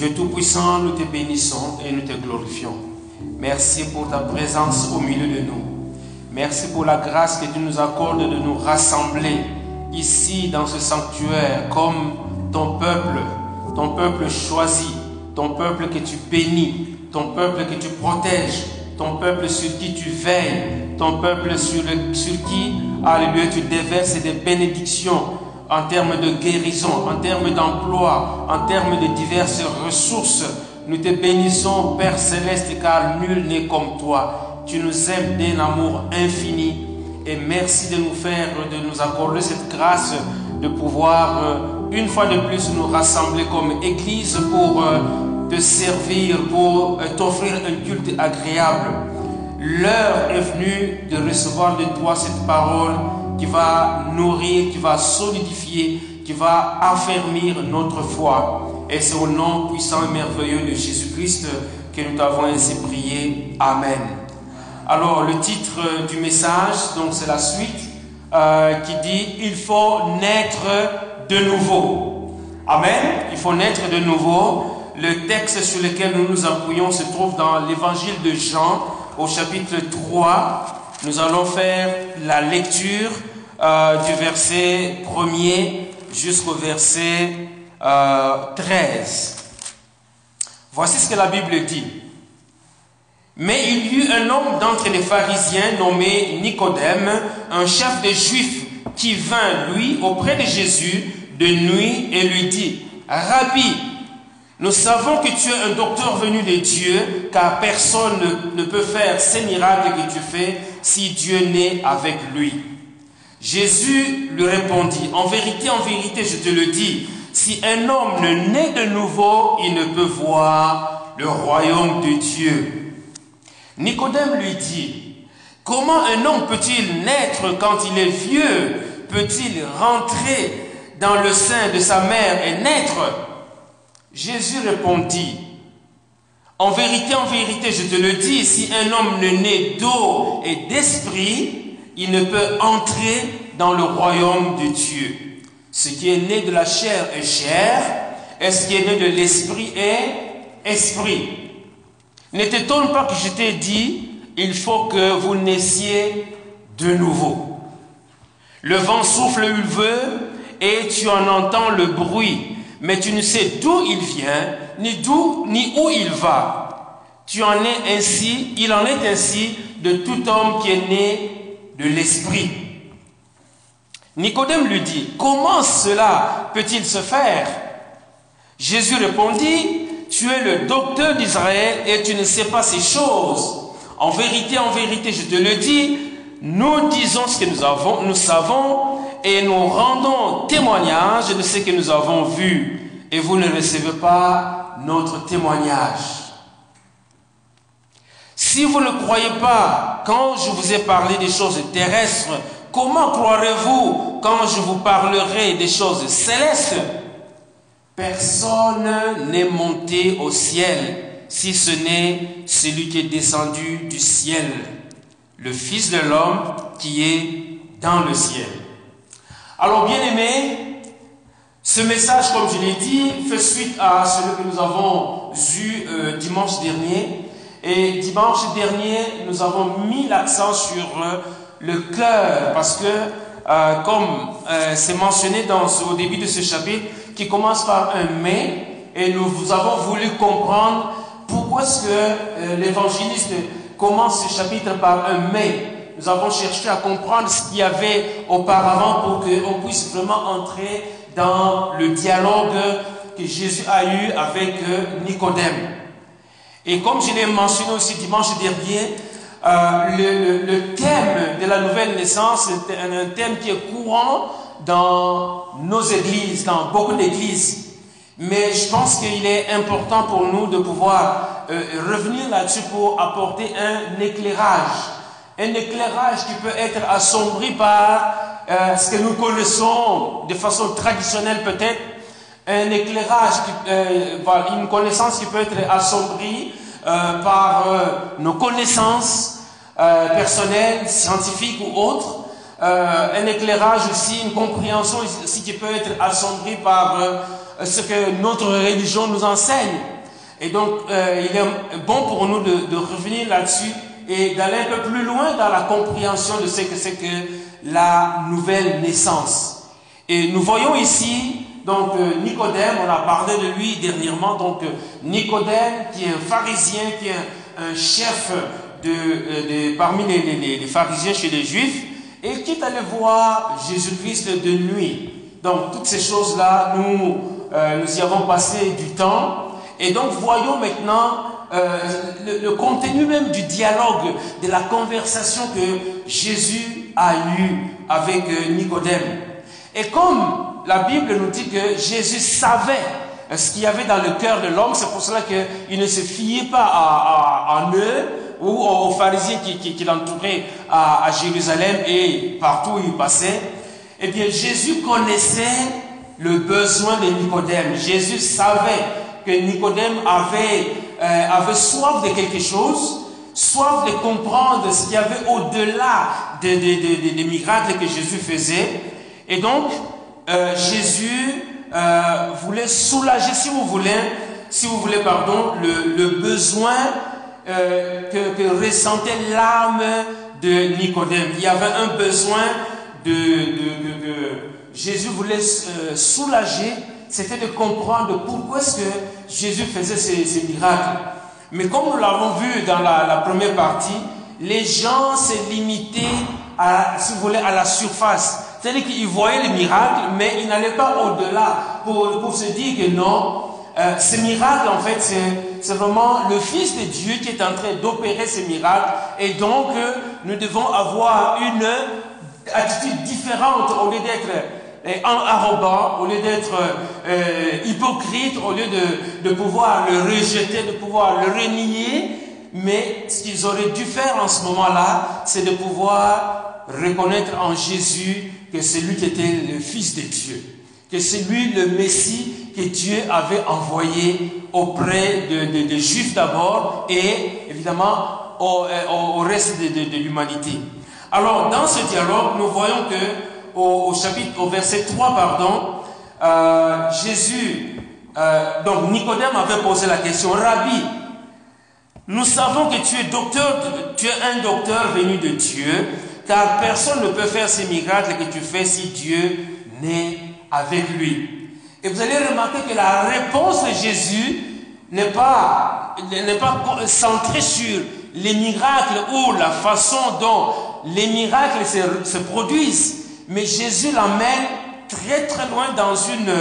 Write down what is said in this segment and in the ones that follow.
Dieu Tout-Puissant, nous te bénissons et nous te glorifions. Merci pour ta présence au milieu de nous. Merci pour la grâce que tu nous accordes de nous rassembler ici dans ce sanctuaire comme ton peuple, ton peuple choisi, ton peuple que tu bénis, ton peuple que tu protèges, ton peuple sur qui tu veilles, ton peuple sur, sur qui, alléluia, tu déverses des bénédictions en termes de guérison, en termes d'emploi, en termes de diverses ressources. Nous te bénissons, Père céleste, car nul n'est comme toi. Tu nous aimes d'un amour infini. Et merci de nous faire, de nous accorder cette grâce de pouvoir euh, une fois de plus nous rassembler comme Église pour euh, te servir, pour euh, t'offrir un culte agréable. L'heure est venue de recevoir de toi cette parole qui va nourrir, qui va solidifier, qui va affermir notre foi. Et c'est au nom puissant et merveilleux de Jésus-Christ que nous t'avons ainsi prié. Amen. Alors le titre du message, donc c'est la suite, euh, qui dit il faut naître de nouveau. Amen. Il faut naître de nouveau. Le texte sur lequel nous nous appuyons se trouve dans l'évangile de Jean au chapitre 3. Nous allons faire la lecture euh, du verset 1er jusqu'au verset euh, 13. Voici ce que la Bible dit. Mais il y eut un homme d'entre les pharisiens nommé Nicodème, un chef des Juifs, qui vint, lui, auprès de Jésus de nuit et lui dit, Rabbi, nous savons que tu es un docteur venu de Dieu, car personne ne, ne peut faire ces miracles que tu fais si Dieu n'est avec lui. Jésus lui répondit, En vérité, en vérité, je te le dis, si un homme ne naît de nouveau, il ne peut voir le royaume de Dieu. Nicodème lui dit, Comment un homme peut-il naître quand il est vieux? Peut-il rentrer dans le sein de sa mère et naître? Jésus répondit, En vérité, en vérité, je te le dis, si un homme ne naît d'eau et d'esprit, il ne peut entrer dans le royaume de Dieu. Ce qui est né de la chair est chair, et ce qui est né de l'esprit est esprit. Ne t'étonne pas que je t'ai dit, il faut que vous naissiez de nouveau. Le vent souffle où il veut et tu en entends le bruit, mais tu ne sais d'où il vient, ni d'où ni où il va. Tu en es ainsi, il en est ainsi de tout homme qui est né l'esprit. Nicodème lui dit, comment cela peut-il se faire? Jésus répondit, tu es le docteur d'Israël et tu ne sais pas ces choses. En vérité, en vérité, je te le dis, nous disons ce que nous avons, nous savons et nous rendons témoignage de ce que nous avons vu et vous ne recevez pas notre témoignage. Si vous ne croyez pas quand je vous ai parlé des choses terrestres, comment croirez-vous quand je vous parlerai des choses célestes? Personne n'est monté au ciel si ce n'est celui qui est descendu du ciel, le Fils de l'homme qui est dans le ciel. Alors bien aimé, ce message, comme je l'ai dit, fait suite à celui que nous avons euh, dimanche dernier. Et dimanche dernier, nous avons mis l'accent sur euh, le cœur, parce que, euh, comme euh, c'est mentionné dans, au début de ce chapitre, qui commence par un mais, et nous avons voulu comprendre pourquoi est-ce que l'évangéliste commence ce chapitre par un mais. Nous avons cherché à comprendre ce qu'il y avait auparavant pour qu'on puisse vraiment entrer dans le dialogue que Jésus a eu avec Nicodème. Et comme je l'ai mentionné aussi dimanche dernier, euh, le, thème de la nouvelle naissance est un, un, thème qui est courant dans nos églises, dans beaucoup d'églises. Mais je pense qu'il est important pour nous de pouvoir euh, revenir là-dessus pour apporter un éclairage. Un éclairage qui peut être assombri par euh, ce que nous connaissons de façon traditionnelle peut-être, un éclairage, euh, une connaissance qui peut être assombrie euh, par euh, nos connaissances personnelles, scientifiques ou autres, un éclairage aussi, une compréhension aussi qui peut être assombrie par ce que notre religion nous enseigne. Et donc, il est bon pour nous de revenir là-dessus et d'aller un peu plus loin dans la compréhension de ce que c'est que la nouvelle naissance. Et nous voyons ici, donc, Nicodème, on a parlé de lui dernièrement, donc, Nicodème, qui est un pharisien, qui est un, chef de, de, parmi les, pharisiens chez les juifs, et qui est allé voir Jésus-Christ de nuit. Donc toutes ces choses-là, nous, euh, nous y avons passé du temps. Et donc voyons maintenant euh, le, contenu même du dialogue, de la conversation que Jésus a eu avec euh, Nicodème. Et comme la Bible nous dit que Jésus savait ce qu'il y avait dans le cœur de l'homme, c'est pour cela qu'il ne se fiait pas à, eux, ou aux pharisiens qui, l'entouraient à, Jérusalem et partout où il passait, eh bien Jésus connaissait le besoin de Nicodème. Jésus savait que Nicodème avait, euh, soif de quelque chose, soif de comprendre ce qu'il y avait au-delà des, des, des, miracles que Jésus faisait. Et donc, euh, Jésus euh, voulait soulager, si vous voulez, si vous voulez, pardon, le, besoin euh, que, ressentait l'âme de Nicodème. Il y avait un besoin de, Jésus voulait soulager, c'était de comprendre pourquoi est-ce que Jésus faisait ces, miracles. Mais comme nous l'avons vu dans la, la, première partie, les gens se limitaient à, si vous voulez, à la surface. C'est-à-dire qu'ils voyaient les miracles, mais ils n'allaient pas au-delà pour, se dire que non, euh, ce miracle, en fait, c'est vraiment le Fils de Dieu qui est en train d'opérer ces miracles. Et donc, euh, nous devons avoir une attitude différente au lieu d'être euh, arrogant, au lieu d'être hypocrite, au lieu de, de pouvoir le rejeter, de pouvoir le renier. Mais ce qu'ils auraient dû faire en ce moment-là, c'est de pouvoir reconnaître en Jésus que c'est lui qui était le Fils de Dieu, que c'est lui le Messie que Dieu avait envoyé auprès des de, Juifs d'abord et évidemment au, euh, au reste de, l'humanité. Alors dans ce dialogue, nous voyons que au, chapitre, au verset 3, pardon, euh, Jésus, euh, donc Nicodème avait posé la question, Rabbi, nous savons que tu es docteur, tu es un docteur venu de Dieu, car personne ne peut faire ces miracles que tu fais si Dieu n'est avec lui. Et vous allez remarquer que la réponse de Jésus n'est pas, n'est pas centrée sur les miracles ou la façon dont les miracles se, se produisent, mais Jésus l'amène très très loin dans une,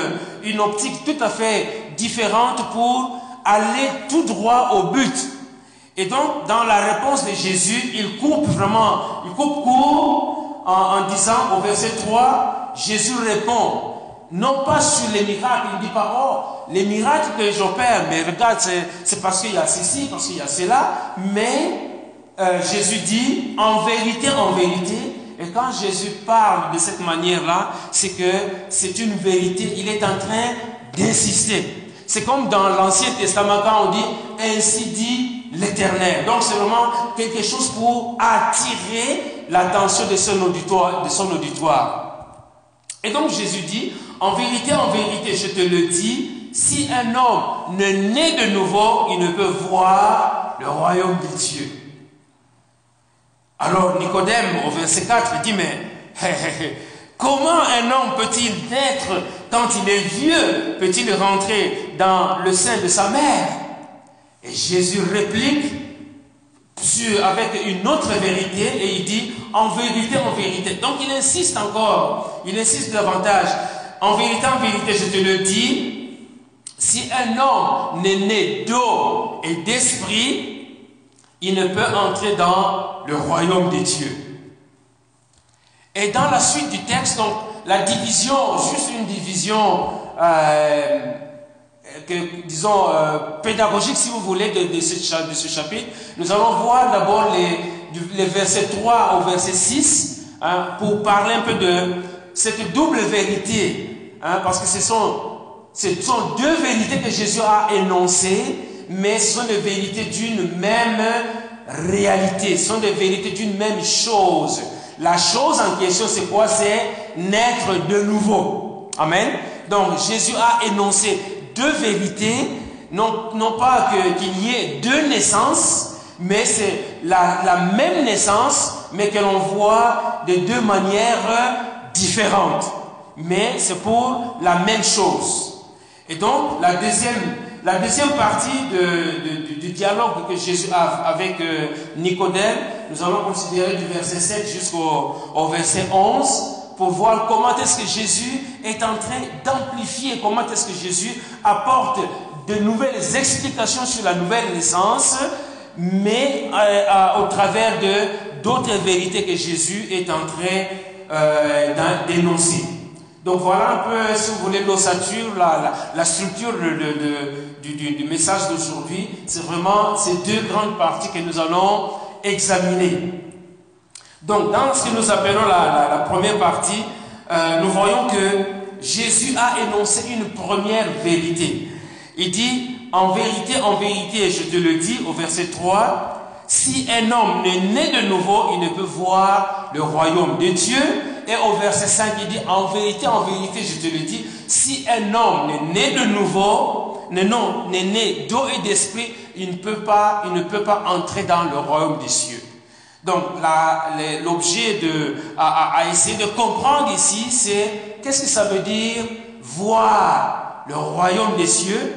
une optique tout à fait différente pour aller tout droit au but. Et donc, dans la réponse de Jésus, il coupe vraiment, il coupe court en, disant au verset 3, Jésus répond, non pas sur les miracles. Il ne dit pas, oh, les miracles que j'opère, mais regarde, c'est parce qu'il y a ceci, parce qu'il y a cela. Mais euh, Jésus dit, en vérité, en vérité, et quand Jésus parle de cette manière-là, c'est que c'est une vérité. Il est en train d'insister. C'est comme dans l'Ancien Testament quand on dit, ainsi dit l'Éternel. Donc c'est vraiment quelque chose pour attirer l'attention de son auditoire. De son auditoire. Et donc Jésus dit, en vérité, en vérité, je te le dis, si un homme ne naît de nouveau, il ne peut voir le royaume de Dieu. Alors Nicodème, au verset 4, dit, mais comment un homme peut-il naître quand il est vieux? Peut-il rentrer dans le sein de sa mère? Et Jésus réplique avec une autre vérité et il dit, en vérité, en vérité. Donc il insiste encore, il insiste davantage. En vérité, en vérité, je te le dis, si un homme n'est né d'eau et d'esprit, il ne peut entrer dans le royaume des dieux. Et dans la suite du texte, donc, la division, juste une division, euh, que, disons, euh, pédagogique, si vous voulez, de, ce, chapitre, nous allons voir d'abord les, les versets 3 au verset 6, hein, pour parler un peu de cette double vérité, hein, parce que ce sont, ce sont deux vérités que Jésus a énoncées, mais ce sont des vérités d'une même réalité, ce sont des vérités d'une même chose. La chose en question, c'est quoi? C'est naître de nouveau. Amen. Donc Jésus a énoncé deux vérités, non, non pas qu'il y ait deux naissances, mais c'est la, même naissance, mais que l'on voit de deux manières différentes. Mais c'est pour la même chose. Et donc, la deuxième, la deuxième partie du dialogue que Jésus a avec euh, Nicodème, nous allons considérer du verset 7 jusqu'au au verset 11 pour voir comment est-ce que Jésus est en train d'amplifier, comment est-ce que Jésus apporte de nouvelles explications sur la nouvelle naissance, mais euh, au travers de d'autres vérités que Jésus est en train euh, d'énoncer. Donc voilà un peu, si vous voulez, l'ossature, la, la, structure du, du, message d'aujourd'hui. C'est vraiment ces deux grandes parties que nous allons examiner. Donc, dans ce que nous appelons la, première partie, euh, nous voyons que Jésus a énoncé une première vérité. Il dit, en vérité, en vérité, je te le dis au verset 3, si un homme n'est né de nouveau, il ne peut voir le royaume de Dieu. Et au verset 5, il dit, en vérité, en vérité, je te le dis, si un homme n'est né de nouveau, non, n'est né d'eau et d'esprit, il ne peut pas, il ne peut pas entrer dans le royaume des cieux. Donc l'objet de à, essayer de comprendre ici, c'est qu'est-ce que ça veut dire voir le royaume des cieux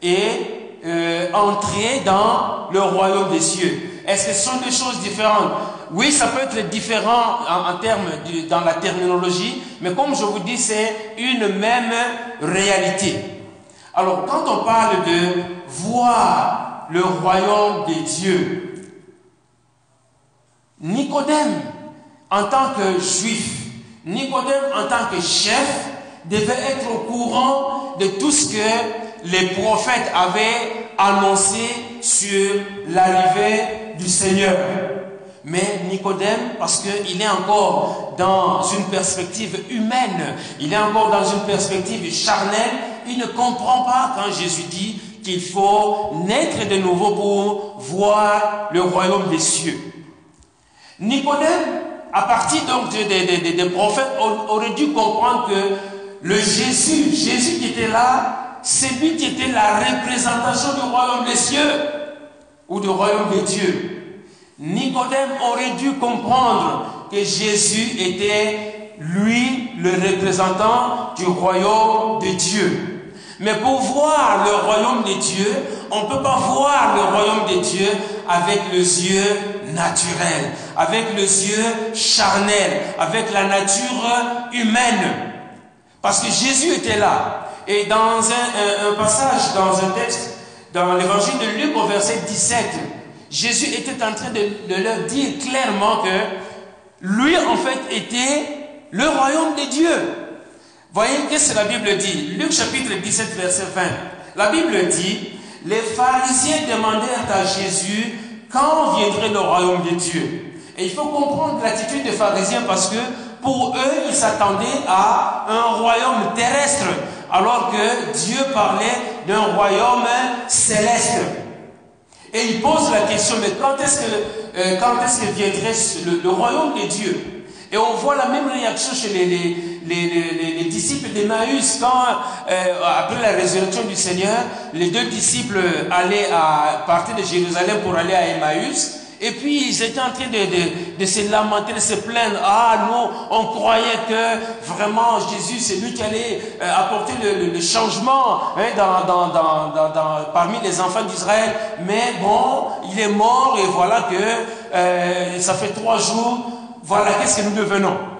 et euh, entrer dans le royaume des cieux. Est-ce que ce sont deux choses différentes? Oui, ça peut être différent en, termes dans la terminologie, mais comme je vous dis, c'est une même réalité. Alors, quand on parle de voir le royaume des dieux, Nicodème, en tant que juif, Nicodème, en tant que chef, devait être au courant de tout ce que les prophètes avaient annoncé sur l'arrivée du Seigneur. Mais Nicodème, parce qu'il est encore dans une perspective humaine, il est encore dans une perspective charnelle, il ne comprend pas quand Jésus dit qu'il faut naître de nouveau pour voir le royaume des cieux. Nicodème, à partir donc des, prophètes, aurait dû comprendre que le Jésus, Jésus qui était là, c'est lui qui était la représentation du royaume des cieux ou du royaume des dieux. Nicodème aurait dû comprendre que Jésus était lui le représentant du royaume de Dieu. Mais pour voir le royaume des dieux, on ne peut pas voir le royaume des dieux avec les yeux naturels, avec les yeux charnels, avec la nature humaine. Parce que Jésus était là. Et dans un, passage, dans un texte, dans l'évangile de Luc au verset 17, Jésus était en train de, leur dire clairement que lui, en fait, était le royaume de Dieu. Voyez, qu'est-ce que la Bible dit? Luc chapitre 17, verset 20. La Bible dit, les pharisiens demandèrent à Jésus quand viendrait le royaume de Dieu? Et il faut comprendre l'attitude des pharisiens parce que pour eux, ils s'attendaient à un royaume terrestre, alors que Dieu parlait d'un royaume céleste. Et ils posent la question, mais quand est-ce que, euh, est-ce que viendrait le, royaume de Dieu? Et on voit la même réaction chez les, les, disciples d'Emmaüs quand, euh, après la résurrection du Seigneur, les deux disciples allaient à partir de Jérusalem pour aller à Emmaüs. Et puis ils étaient en train de, de, se lamenter, de se plaindre. Ah, nous, on croyait que vraiment Jésus, c'est lui qui allait euh, apporter le, le, changement hein, dans, dans, dans, parmi les enfants d'Israël. Mais bon, il est mort et voilà que euh, ça fait trois jours. Voilà qu'est-ce que nous devenons?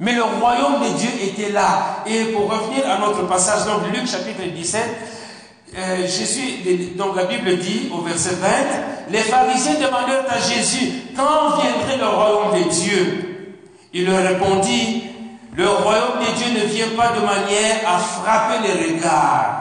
Mais le royaume de Dieu était là. Et pour revenir à notre passage, donc Luc chapitre 17, euh, Jésus, donc la Bible dit au verset 20, les pharisiens demandèrent à Jésus, quand viendrait le royaume de Dieu Il leur répondit, le royaume de Dieu ne vient pas de manière à frapper les regards.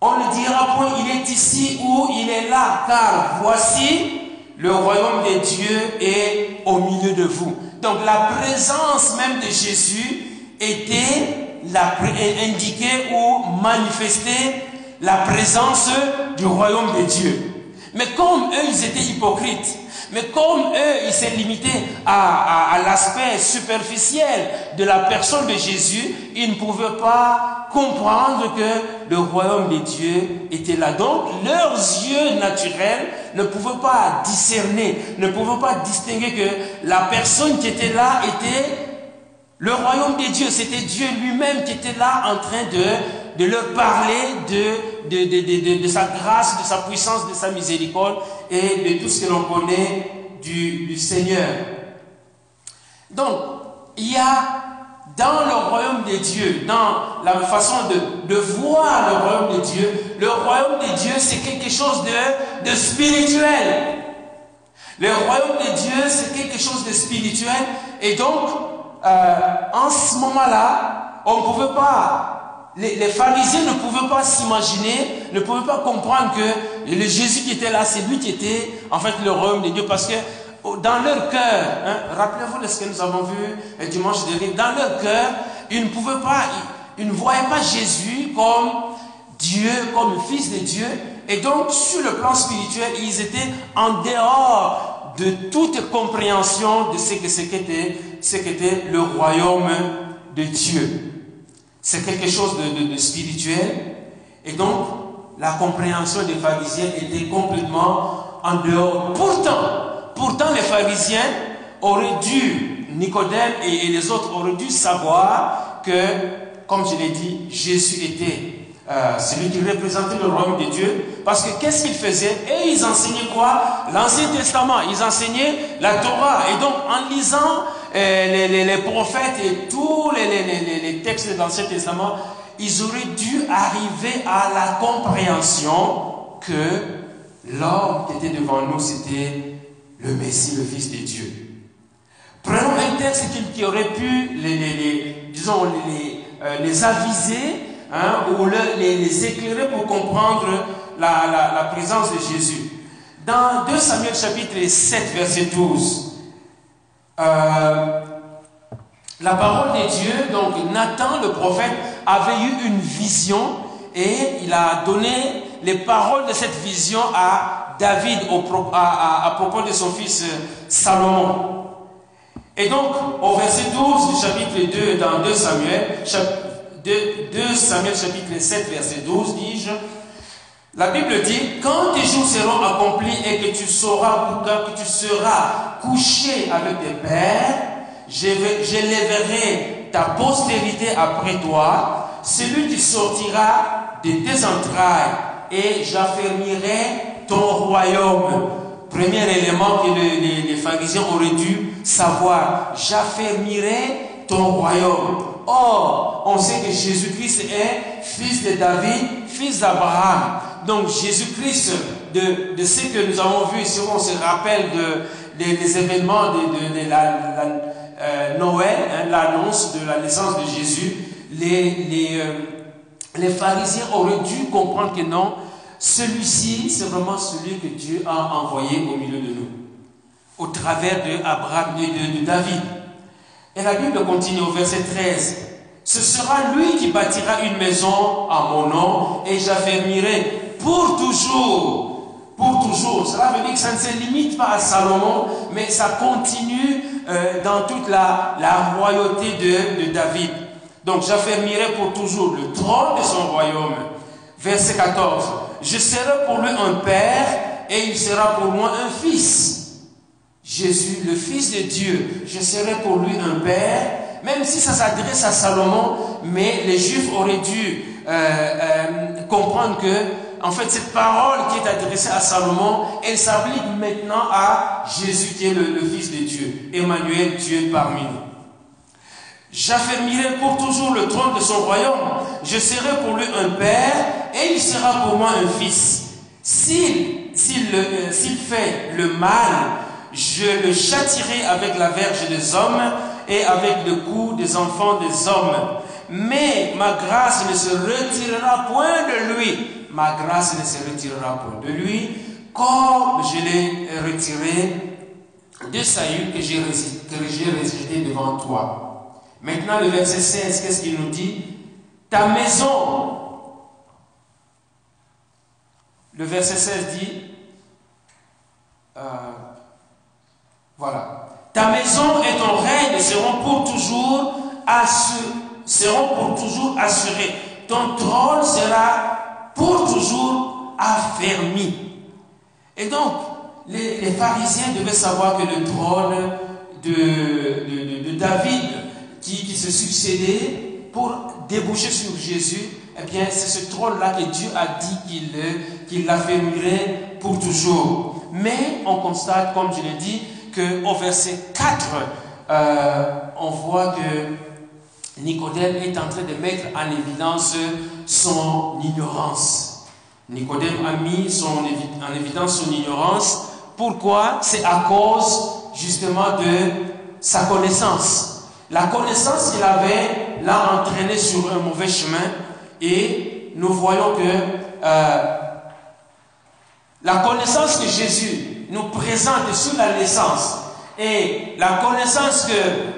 On ne dira point, il est ici ou il est là, car voici, le royaume de Dieu est au milieu de vous. Donc la présence même de Jésus était la, indiquée ou manifestait la présence du royaume de Dieu. Mais comme eux, ils étaient hypocrites, Mais comme eux, ils s'est limité à, à l'aspect superficiel de la personne de Jésus, ils ne pouvaient pas comprendre que le royaume de Dieu était là. Donc, leurs yeux naturels ne pouvaient pas discerner, ne pouvaient pas distinguer que la personne qui était là était le royaume de Dieu, c'était Dieu lui-même qui était là en train de, de leur parler de, de, de, de, sa grâce, de sa puissance, de sa miséricorde et de tout ce que l'on connaît du, du Seigneur. Donc, il y a dans le royaume de Dieu, dans la façon de, de voir le royaume de Dieu, le royaume de Dieu, c'est quelque chose de, de spirituel. Le royaume de Dieu, c'est quelque chose de spirituel. Et donc, euh, en ce moment-là, on ne pouvait pas, les, pharisiens ne pouvaient pas s'imaginer, ne pouvaient pas comprendre que le Jésus qui était là, c'est lui qui était en fait le royaume de Dieu. Parce que dans leur cœur, hein, rappelez-vous de ce que nous avons vu dimanche dernier, dans leur cœur, ils ne pouvaient pas, ils, ils ne voyaient pas Jésus comme Dieu, comme fils de Dieu. Et donc, sur le plan spirituel, ils étaient en dehors de toute compréhension de ce que c'était, ce qu'était le royaume de Dieu. C'est quelque chose de, spirituel. Et donc, la compréhension des pharisiens était complètement en dehors. Pourtant, pourtant les pharisiens auraient dû, Nicodème et les autres auraient dû savoir que, comme je l'ai dit, Jésus était euh, celui qui représentait le royaume de Dieu. Parce que qu'est-ce qu'ils faisaient Et ils enseignaient quoi? L'Ancien Testament. Ils enseignaient la Torah. Et donc, en lisant euh, les, prophètes et tous les, textes de l'Ancien Testament, ils auraient dû arriver à la compréhension que l'homme qui était devant nous, c'était le Messie, le Fils de Dieu. Prenons un texte qui, aurait pu les, aviser ou les, éclairer pour comprendre la, présence de Jésus. Dans 2 Samuel chapitre 7, verset 12, euh, la parole de Dieu, donc Nathan le prophète, avait eu une vision et il a donné les paroles de cette vision à David à, propos de son fils Salomon. Et donc, au verset 12 du chapitre 2 dans 2 Samuel, chapitre 2 Samuel chapitre 7 verset 12 dis-je, la Bible dit, quand tes jours seront accomplis et que tu sauras, tu seras couché avec tes pères, j'élèverai ta postérité après toi, celui qui sortira de tes entrailles, et j'affermirai ton royaume. Premier élément que les, pharisiens auraient dû savoir, j'affermirai ton royaume. Or, on sait que Jésus-Christ est fils de David, fils d'Abraham. Donc Jésus-Christ, de, de, ce que nous avons vu, si on se rappelle de, des événements de, de, la, euh, Noël, hein, l'annonce de la naissance de Jésus, les, les, euh, les pharisiens auraient dû comprendre que non, celui-ci, c'est vraiment celui que Dieu a envoyé au milieu de nous, au travers de Abraham et de David. Et la Bible continue au verset 13. Ce sera lui qui bâtira une maison à mon nom et j'affermirai pour toujours. Pour toujours. Cela veut dire que ça ne se limite pas à Salomon, mais ça continue euh, dans toute la, royauté de, de David. Donc j'affermirai pour toujours le trône de son royaume. Verset 14. Je serai pour lui un père et il sera pour moi un fils. Jésus, le Fils de Dieu, je serai pour lui un père, même si ça s'adresse à Salomon, mais les Juifs auraient dû euh, euh, comprendre que, en fait, cette parole qui est adressée à Salomon, elle s'applique maintenant à Jésus qui est le, le Fils de Dieu, Emmanuel, Dieu parmi nous. J'affermirai pour toujours le trône de son royaume. Je serai pour lui un père et il sera pour moi un fils. S'il s'il euh, fait le mal, je le châtirai avec la verge des hommes et avec le cou des enfants des hommes. Mais ma grâce ne se retirera point de lui. Ma grâce ne se retirera point de lui, comme je l'ai retiré de Saül que j'ai rejeté devant toi. Maintenant, le verset 16, qu'est-ce qu'il nous dit? Ta maison. Le verset 16 dit, euh, Ta maison et ton règne seront pour toujours assurés. Seront pour toujours assurés. Ton trône sera pour toujours affermi. Et donc, les, pharisiens devaient savoir que le trône de, David qui, se succédait pour déboucher sur Jésus, eh bien, c'est ce trône-là que Dieu a dit qu'il qu'il l'affermirait pour toujours. Mais on constate, comme je l'ai dit, qu'au verset 4, euh, on voit que Nicodème est en train de mettre en évidence son ignorance. Nicodème a mis en évidence son ignorance. Pourquoi? C'est à cause justement de sa connaissance. La connaissance qu'il avait l'a entraîné sur un mauvais chemin et nous voyons que euh, la connaissance que Jésus nous présente sur la naissance et la connaissance que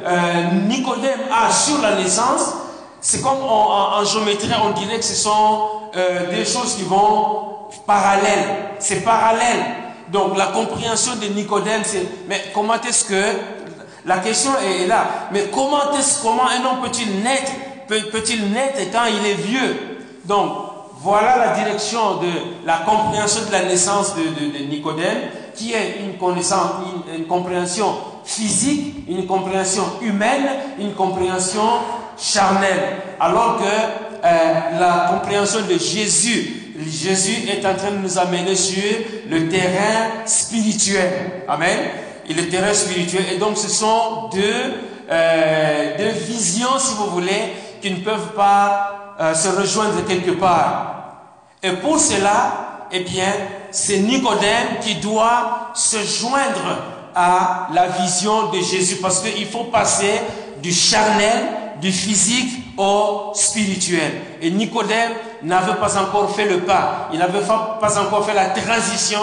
euh, Nicodème a sur la naissance, c'est comme en, géométrie, on dirait que ce sont euh, des choses qui vont parallèles. C'est parallèle. Donc la compréhension de Nicodème, c'est mais comment est-ce que la question est là. Mais comment comment un homme peut-il naître quand il est vieux? Donc voilà la direction de la compréhension de la naissance de, Nicodème, qui est une, compréhension physique, une compréhension humaine, une compréhension charnelle. Alors que euh, la compréhension de Jésus, Jésus est en train de nous amener sur le terrain spirituel. Amen. Et le terrain spirituel. Et donc ce sont deux, euh, deux visions, si vous voulez, qui ne peuvent pas euh, se rejoindre quelque part. Et pour cela, eh bien, c'est Nicodème qui doit se joindre à la vision de Jésus parce qu'il faut passer du charnel, du physique au spirituel. Et Nicodème n'avait pas encore fait le pas. Il n'avait pas encore fait la transition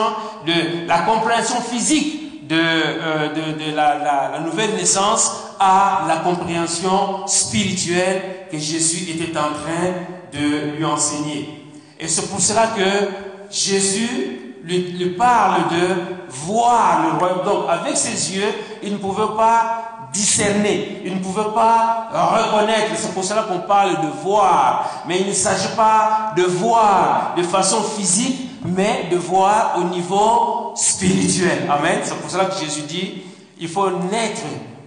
de la compréhension physique de, euh, de, la, la, nouvelle naissance à la compréhension spirituelle que Jésus était en train de lui enseigner. Et c'est pour cela que Jésus lui, parle de voir le royaume. Donc, avec ses yeux, il ne pouvait pas discerner, il ne pouvait pas reconnaître. C'est pour cela qu'on parle de voir. Mais il ne s'agit pas de voir de façon physique, mais de voir au niveau spirituel. Amen. C'est pour cela que Jésus dit, il faut naître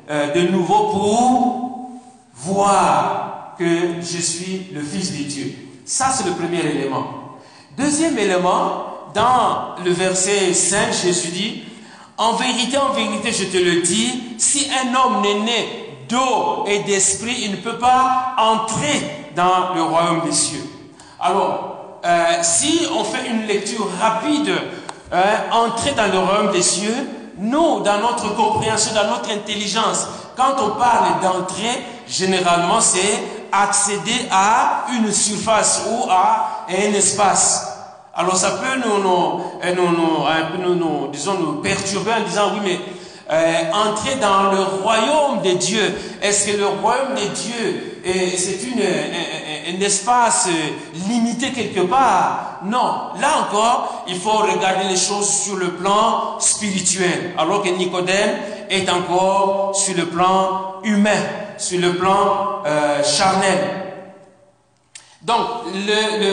euh, de nouveau pour voir que je suis le Fils de Dieu. Ça, c'est le premier élément. Deuxième élément, dans le verset 5, Jésus dit, en vérité, en vérité, je te le dis, si un homme n'est né d'eau et d'esprit, il ne peut pas entrer dans le royaume des cieux. Alors, euh, si on fait une lecture rapide, euh, entrer dans le royaume des cieux, nous, dans notre compréhension, dans notre intelligence, quand on parle d'entrer, généralement, c'est accéder à une surface ou à un espace. Alors ça peut nous, nous, euh, nous, nous, disons, nous perturber en disant, oui, mais euh, entrer dans le royaume de Dieu, est-ce que le royaume de Dieu, c'est un, espace limité quelque part. Non, là encore, il faut regarder les choses sur le plan spirituel, alors que Nicodème est encore sur le plan humain sur le plan euh, charnel. Donc,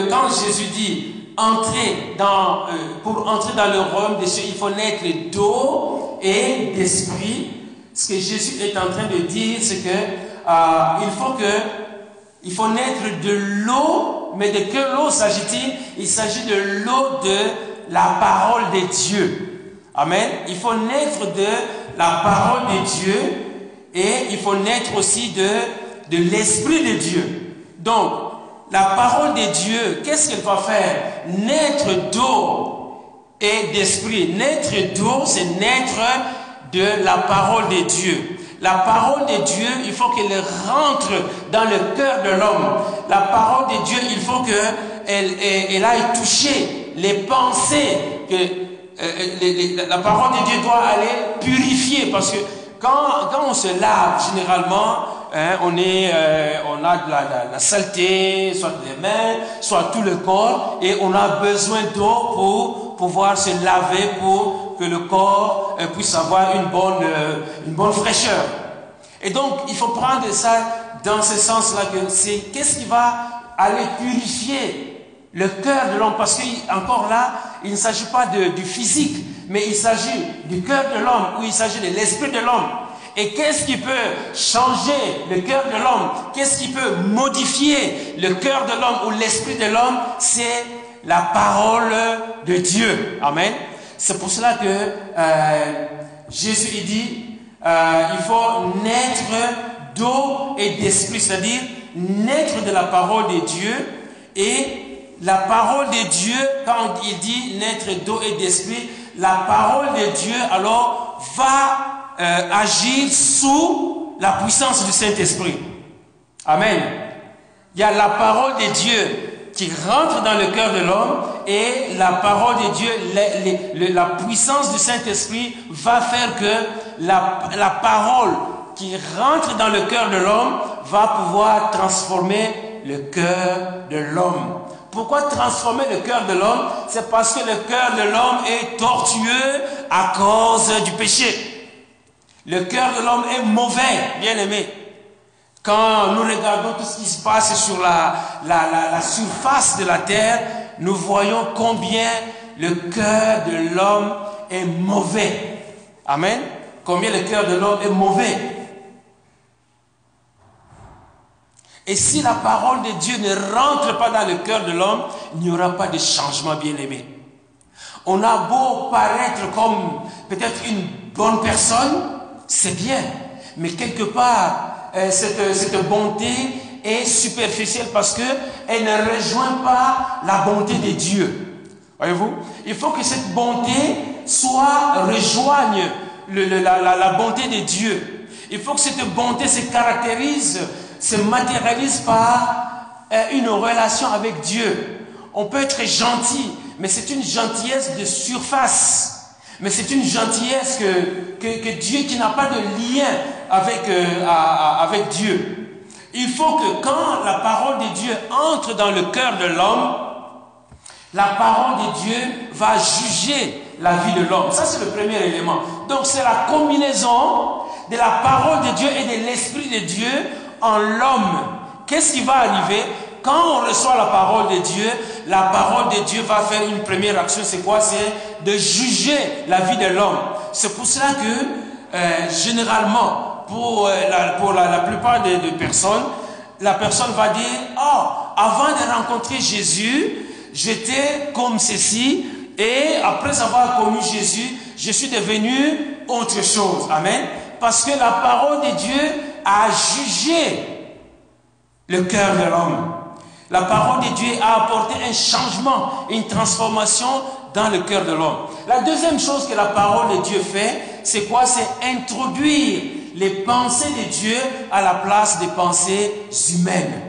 quand Jésus dit entrer dans, euh, pour entrer dans le royaume des cieux, il faut naître d'eau et d'esprit. Ce que Jésus est en train de dire, c'est que euh, il faut que il faut naître de l'eau, mais de quelle eau s'agit-il? Il, s'agit de l'eau de la parole de Dieu. Amen. Il faut naître de la parole de Dieu et il faut naître aussi de, de l'Esprit de Dieu. Donc, la parole de Dieu, qu'est-ce qu'elle va faire? Naître d'eau et d'esprit. Naître d'eau, c'est naître de la parole de Dieu. La parole de Dieu, il faut qu'elle rentre dans le cœur de l'homme. La parole de Dieu, il faut qu'elle elle aille toucher les pensées. Que, euh, la parole de Dieu doit aller purifier parce que quand, quand on se lave, généralement, hein, on, est, euh, on a de la, la, saleté, soit les mains, soit tout le corps, et on a besoin d'eau pour pouvoir se laver, pour que le corps euh, puisse avoir une bonne, euh, une bonne fraîcheur. Et donc, il faut prendre ça dans ce sens-là, que c'est qu'est-ce qui va aller purifier le cœur de l'homme, parce qu'encore là, il ne s'agit pas de, du physique, mais il s'agit du cœur de l'homme, ou il s'agit de l'esprit de l'homme. Et qu'est-ce qui peut changer le cœur de l'homme? Qu'est-ce qui peut modifier le cœur de l'homme ou l'esprit de l'homme? C'est la parole de Dieu. Amen. C'est pour cela que euh, Jésus dit, euh, il faut naître d'eau et d'esprit, c'est-à-dire naître de la parole de Dieu. Et la parole de Dieu, quand il dit naître d'eau et d'esprit, la parole de Dieu alors va euh, agir sous la puissance du Saint-Esprit. Amen. Il y a la parole de Dieu qui rentre dans le cœur de l'homme et la parole de Dieu, la puissance du Saint-Esprit va faire que la, parole qui rentre dans le cœur de l'homme va pouvoir transformer le cœur de l'homme. Pourquoi transformer le cœur de l'homme? C'est parce que le cœur de l'homme est tortueux à cause du péché. Le cœur de l'homme est mauvais, bien aimé. Quand nous regardons tout ce qui se passe sur la, surface de la terre, nous voyons combien le cœur de l'homme est mauvais. Amen. Combien le cœur de l'homme est mauvais. Et si la parole de Dieu ne rentre pas dans le cœur de l'homme, il n'y aura pas de changement, bien aimé. On a beau paraître comme peut-être une bonne personne, c'est bien. Mais quelque part, euh, cette, bonté est superficielle parce qu'elle ne rejoint pas la bonté de Dieu. Voyez-vous? Il faut que cette bonté soit, rejoigne la, bonté de Dieu. Il faut que cette bonté se caractérise, se matérialise par euh, une relation avec Dieu. On peut être gentil, mais c'est une gentillesse de surface. Mais c'est une gentillesse que, Dieu qui n'a pas de lien avec, euh, avec Dieu. Il faut que quand la parole de Dieu entre dans le cœur de l'homme, la parole de Dieu va juger la vie de l'homme. Ça, c'est le premier élément. Donc, c'est la combinaison de la parole de Dieu et de l'Esprit de Dieu en l'homme. Qu'est-ce qui va arriver? Quand on reçoit la parole de Dieu, la parole de Dieu va faire une première action. C'est quoi? C'est de juger la vie de l'homme. C'est pour cela que, euh, généralement, pour, euh, la, pour la, plupart des, personnes, la personne va dire, oh, avant de rencontrer Jésus, j'étais comme ceci, et après avoir connu Jésus, je suis devenu autre chose. Amen. Parce que la parole de Dieu a jugé le cœur de l'homme. La parole de Dieu a apporté un changement, une transformation dans le cœur de l'homme. La deuxième chose que la parole de Dieu fait, c'est quoi? C'est introduire les pensées de Dieu à la place des pensées humaines.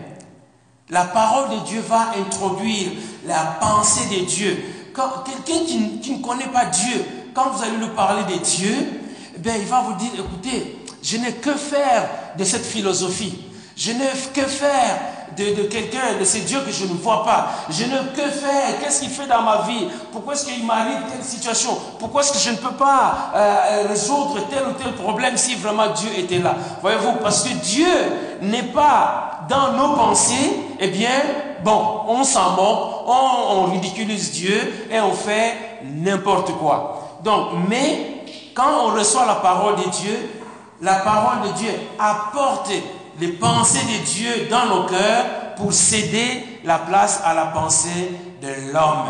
La parole de Dieu va introduire la pensée de Dieu. Quand quelqu'un qui, ne connaît pas Dieu, quand vous allez lui parler de Dieu, eh il va vous dire, écoutez, je n'ai que faire de cette philosophie. Je n'ai que faire de, quelqu'un, de ce Dieu que je ne vois pas. Je ne que faire? Qu'est-ce qu'il fait dans ma vie? Pourquoi est-ce qu'il m'arrive telle situation? Pourquoi est-ce que je ne peux pas euh, résoudre tel ou tel problème si vraiment Dieu était là? Voyez-vous, parce que Dieu n'est pas dans nos pensées, eh bien, bon, on s'en moque, on, on ridiculise Dieu et on fait n'importe quoi. Donc, mais quand on reçoit la parole de Dieu, la parole de Dieu apporte les pensées de Dieu dans nos cœurs pour céder la place à la pensée de l'homme,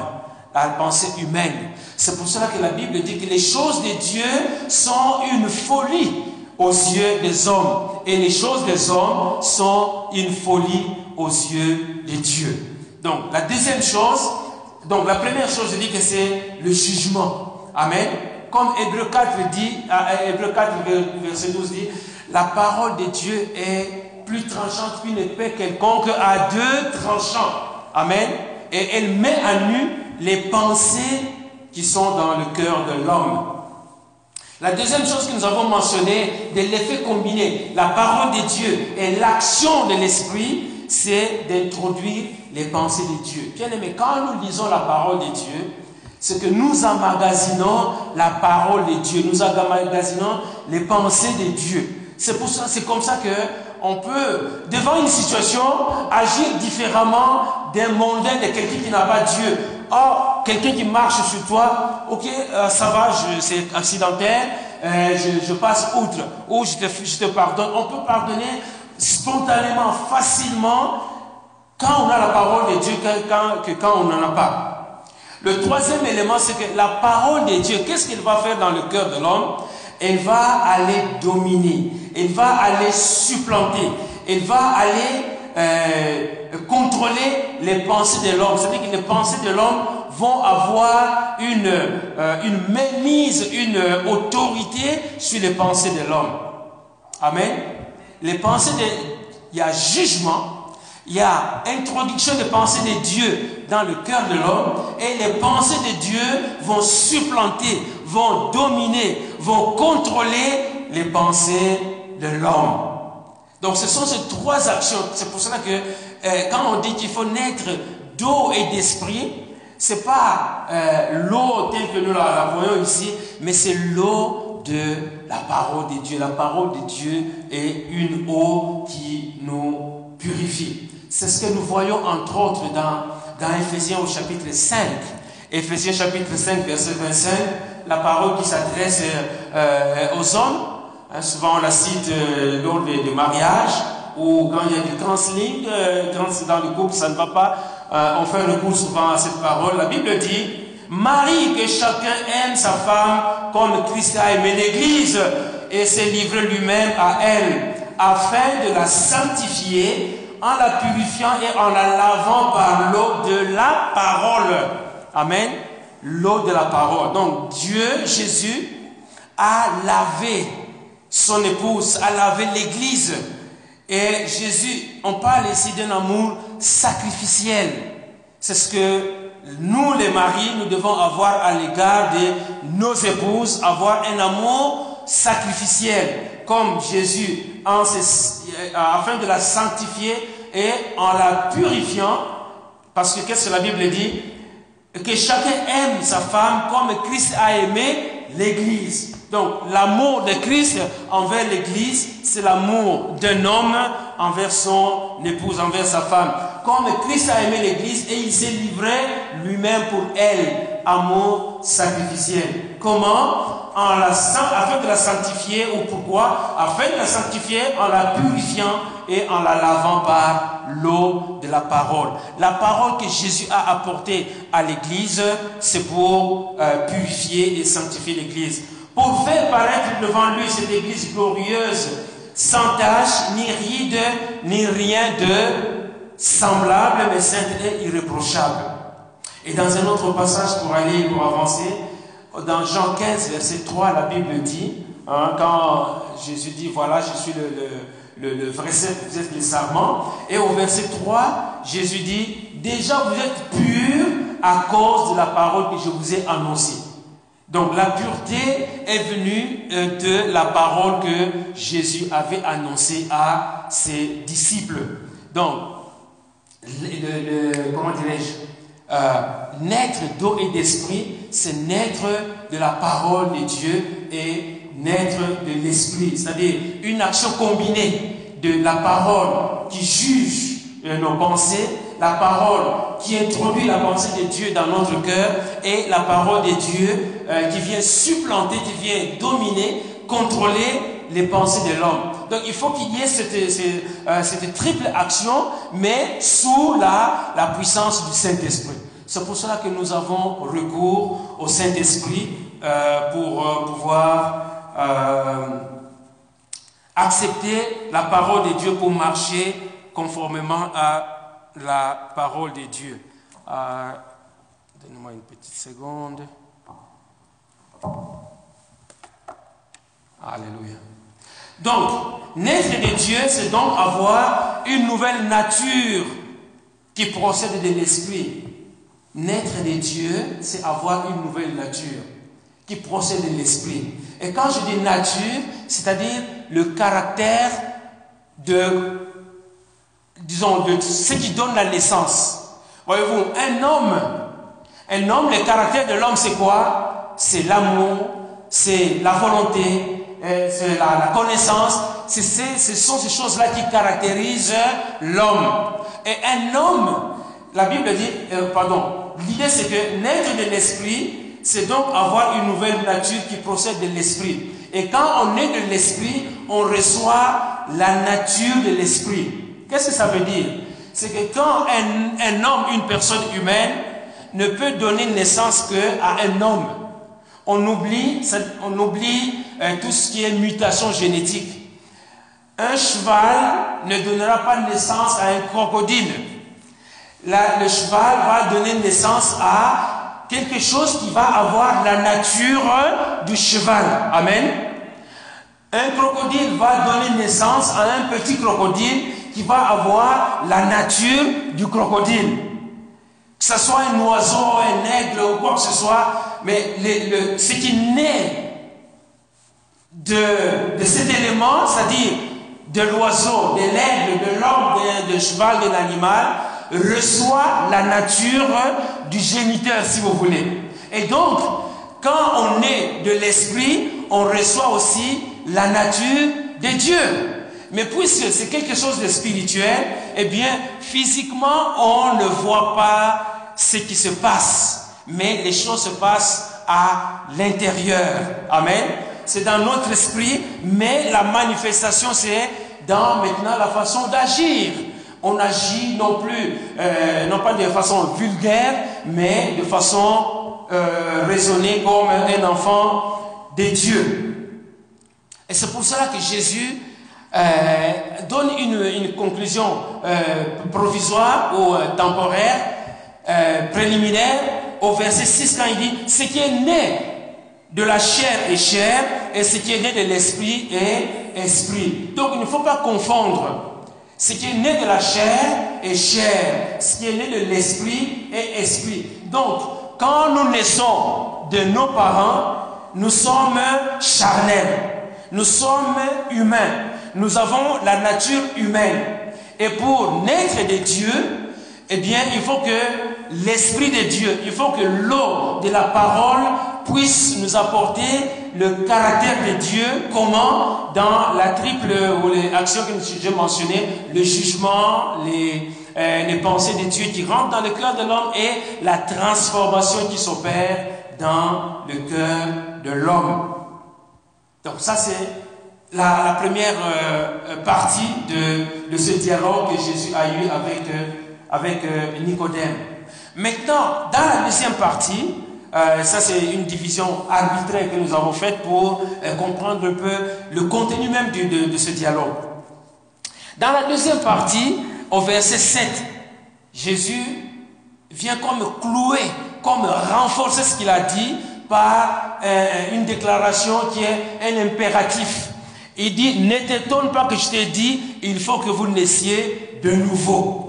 à la pensée humaine. C'est pour cela que la Bible dit que les choses de Dieu sont une folie aux yeux des hommes et les choses des hommes sont une folie aux yeux de Dieu. Donc la deuxième chose, donc la première chose, je dis que c'est le jugement. Amen. Comme Hébreu 4 dit, Hébreu 4 verset 12 dit, la parole de Dieu est plus tranchante qu'une épée quelconque à deux tranchants. Amen. Et elle met à nu les pensées qui sont dans le cœur de l'homme. La deuxième chose que nous avons mentionnée de l'effet combiné, la parole de Dieu et l'action de l'Esprit, c'est d'introduire les pensées de Dieu. Bien aimé, quand nous lisons la parole de Dieu, c'est que nous emmagasinons la parole de Dieu, nous emmagasinons les pensées de Dieu. C'est pour ça, c'est comme ça que on peut, devant une situation, agir différemment d'un mondain, de quelqu'un qui n'a pas Dieu. Or, quelqu'un qui marche sur toi, ok, euh, ça va, c'est accidentel, euh, je, passe outre, ou je te, pardonne. On peut pardonner spontanément, facilement, quand on a la parole de Dieu, que quand on n'en a pas. Le troisième élément, c'est que la parole de Dieu, qu'est-ce qu'il va faire dans le cœur de l'homme? Elle va aller dominer, elle va aller supplanter, elle va aller euh, contrôler les pensées de l'homme. C'est-à-dire que les pensées de l'homme vont avoir une, euh, une une autorité sur les pensées de l'homme. Amen. Les pensées de... Il y a jugement, il y a introduction des pensées de Dieu dans le cœur de l'homme et les pensées de Dieu vont supplanter, vont dominer, vont contrôler les pensées de l'homme. Donc ce sont ces trois actions. C'est pour cela que euh, quand on dit qu'il faut naître d'eau et d'esprit, c'est pas euh, l'eau telle que nous la, voyons ici, mais c'est l'eau de la parole de Dieu. La parole de Dieu est une eau qui nous purifie. C'est ce que nous voyons entre autres dans, dans au chapitre 5. Ephésiens chapitre 5, verset 25, la parole qui s'adresse euh, aux hommes. Hein, souvent on la cite euh, lors des, mariages ou quand il y a du counseling, euh, dans le couple ça ne va pas, on fait recours souvent à cette parole. La Bible dit, Marie, que chacun aime sa femme comme Christ a aimé l'Église et s'est livré lui-même à elle, afin de la sanctifier en la purifiant et en la lavant par l'eau de la parole. Amen. L'eau de la parole. Donc Dieu, Jésus, a lavé son épouse, a lavé l'Église. Et Jésus, on parle ici d'un amour sacrificiel. C'est ce que nous, les maris, nous devons avoir à l'égard de nos épouses, avoir un amour sacrificiel comme Jésus en euh, afin de la sanctifier et en la purifiant, parce que qu'est-ce que la Bible dit? Que chacun aime sa femme comme Christ a aimé l'Église. Donc l'amour de Christ envers l'Église, c'est l'amour d'un homme envers son épouse, envers sa femme. Comme Christ a aimé l'Église et il s'est livré lui-même pour elle, amour sacrificiel. Comment afin de la sanctifier, ou pourquoi Afin de la sanctifier en la purifiant et en la lavant par l'eau de la parole. La parole que Jésus a apportée à l'Église, c'est pour euh, purifier et sanctifier l'Église. Pour faire paraître devant lui cette Église glorieuse, sans tache, ni ride, ni rien de semblable, mais sainte et irréprochable. Et dans un autre passage, pour aller, pour avancer, dans Jean 15, verset 3, la Bible dit, hein, quand Jésus dit, voilà, je suis le, vrai vous êtes les sarments. Et au verset 3, Jésus dit, déjà vous êtes purs à cause de la parole que je vous ai annoncée. Donc la pureté est venue euh, de la parole que Jésus avait annoncée à ses disciples. Donc, comment dirais-je? Euh, naître d'eau et d'esprit, c'est naître de la parole de Dieu et naître de l'esprit. C'est-à-dire une action combinée de la parole qui juge euh, nos pensées, la parole qui introduit la pensée de Dieu dans notre cœur et la parole de Dieu euh, qui vient supplanter, qui vient dominer, contrôler les pensées de l'homme. Donc il faut qu'il y ait cette, euh, triple action, mais sous la, la puissance du Saint-Esprit. C'est pour cela que nous avons recours au Saint-Esprit euh, pour euh, pouvoir accepter la parole de Dieu pour marcher conformément à la parole de Dieu. Donnez-moi une petite seconde. Alléluia. Donc, naître de Dieu, c'est donc avoir une nouvelle nature qui procède de l'esprit. Naître de Dieu, c'est avoir une nouvelle nature qui procède de l'esprit. Et quand je dis nature, c'est-à-dire le caractère de, disons, de ce qui donne la naissance. Voyez-vous, un homme Un homme, le caractère de l'homme, c'est quoi? C'est l'amour, c'est la volonté, euh, la, connaissance. Ce sont ces choses-là qui caractérisent l'homme. Et un homme, la Bible dit, euh, pardon, l'idée c'est que naître de l'esprit, c'est donc avoir une nouvelle nature qui procède de l'esprit. Et quand on est de l'esprit, on reçoit la nature de l'esprit. Qu'est-ce que ça veut dire? C'est que quand un, un, homme, une personne humaine, ne peut donner naissance qu'à un homme, on oublie, on oublie tout ce qui est mutation génétique. Un cheval ne donnera pas naissance à un crocodile. le cheval va donner naissance à quelque chose qui va avoir la nature du cheval. Amen. Un crocodile va donner naissance à un petit crocodile qui va avoir la nature du crocodile. Que ce soit un oiseau, un aigle ou quoi que ce soit, mais le, ce qui naît de, de cet élément, c'est-à-dire de l'oiseau, de l'aigle, de l'homme, de, cheval, de l'animal, reçoit la nature du géniteur, si vous voulez. Et donc, quand on est de l'esprit, on reçoit aussi la nature de Dieu. Mais puisque c'est quelque chose de spirituel, eh bien, physiquement, on ne voit pas ce qui se passe. Mais les choses se passent à l'intérieur. Amen. C'est dans notre esprit, mais la manifestation, c'est dans maintenant la façon d'agir. On agit non plus, euh, non pas de façon vulgaire, mais de façon euh, raisonnée comme un enfant de Dieu. Et c'est pour cela que Jésus euh, donne une, une conclusion provisoire ou temporaire, préliminaire, au verset 6 quand il dit, ce qui est né de la chair est chair, et ce qui est né de l'esprit est esprit. Donc il ne faut pas confondre. Ce qui est né de la chair est chair, ce qui est né de l'esprit est esprit. Donc, quand nous naissons de nos parents, nous sommes charnels, nous sommes humains nous avons la nature humaine. Et pour naître de Dieu, eh bien, il faut que l'Esprit de Dieu, il faut que l'eau de la parole puisse nous apporter le caractère de Dieu. Comment Dans la triple ou les actions que j'ai mentionnées, le jugement, les, euh, les pensées de Dieu qui rentrent dans le cœur de l'homme et la transformation qui s'opère dans le cœur de l'homme. Donc ça, c'est la, première euh, partie de, ce dialogue que Jésus a eu avec, euh, avec Nicodème. Maintenant, dans la deuxième partie, ça c'est une division arbitraire que nous avons faite pour comprendre un peu le contenu même de, ce dialogue. Dans la deuxième partie, au verset 7, Jésus vient comme clouer, comme renforcer ce qu'il a dit par une déclaration qui est un impératif. Il dit, ne t'étonne pas que je t'ai dit, il faut que vous naissiez de nouveau.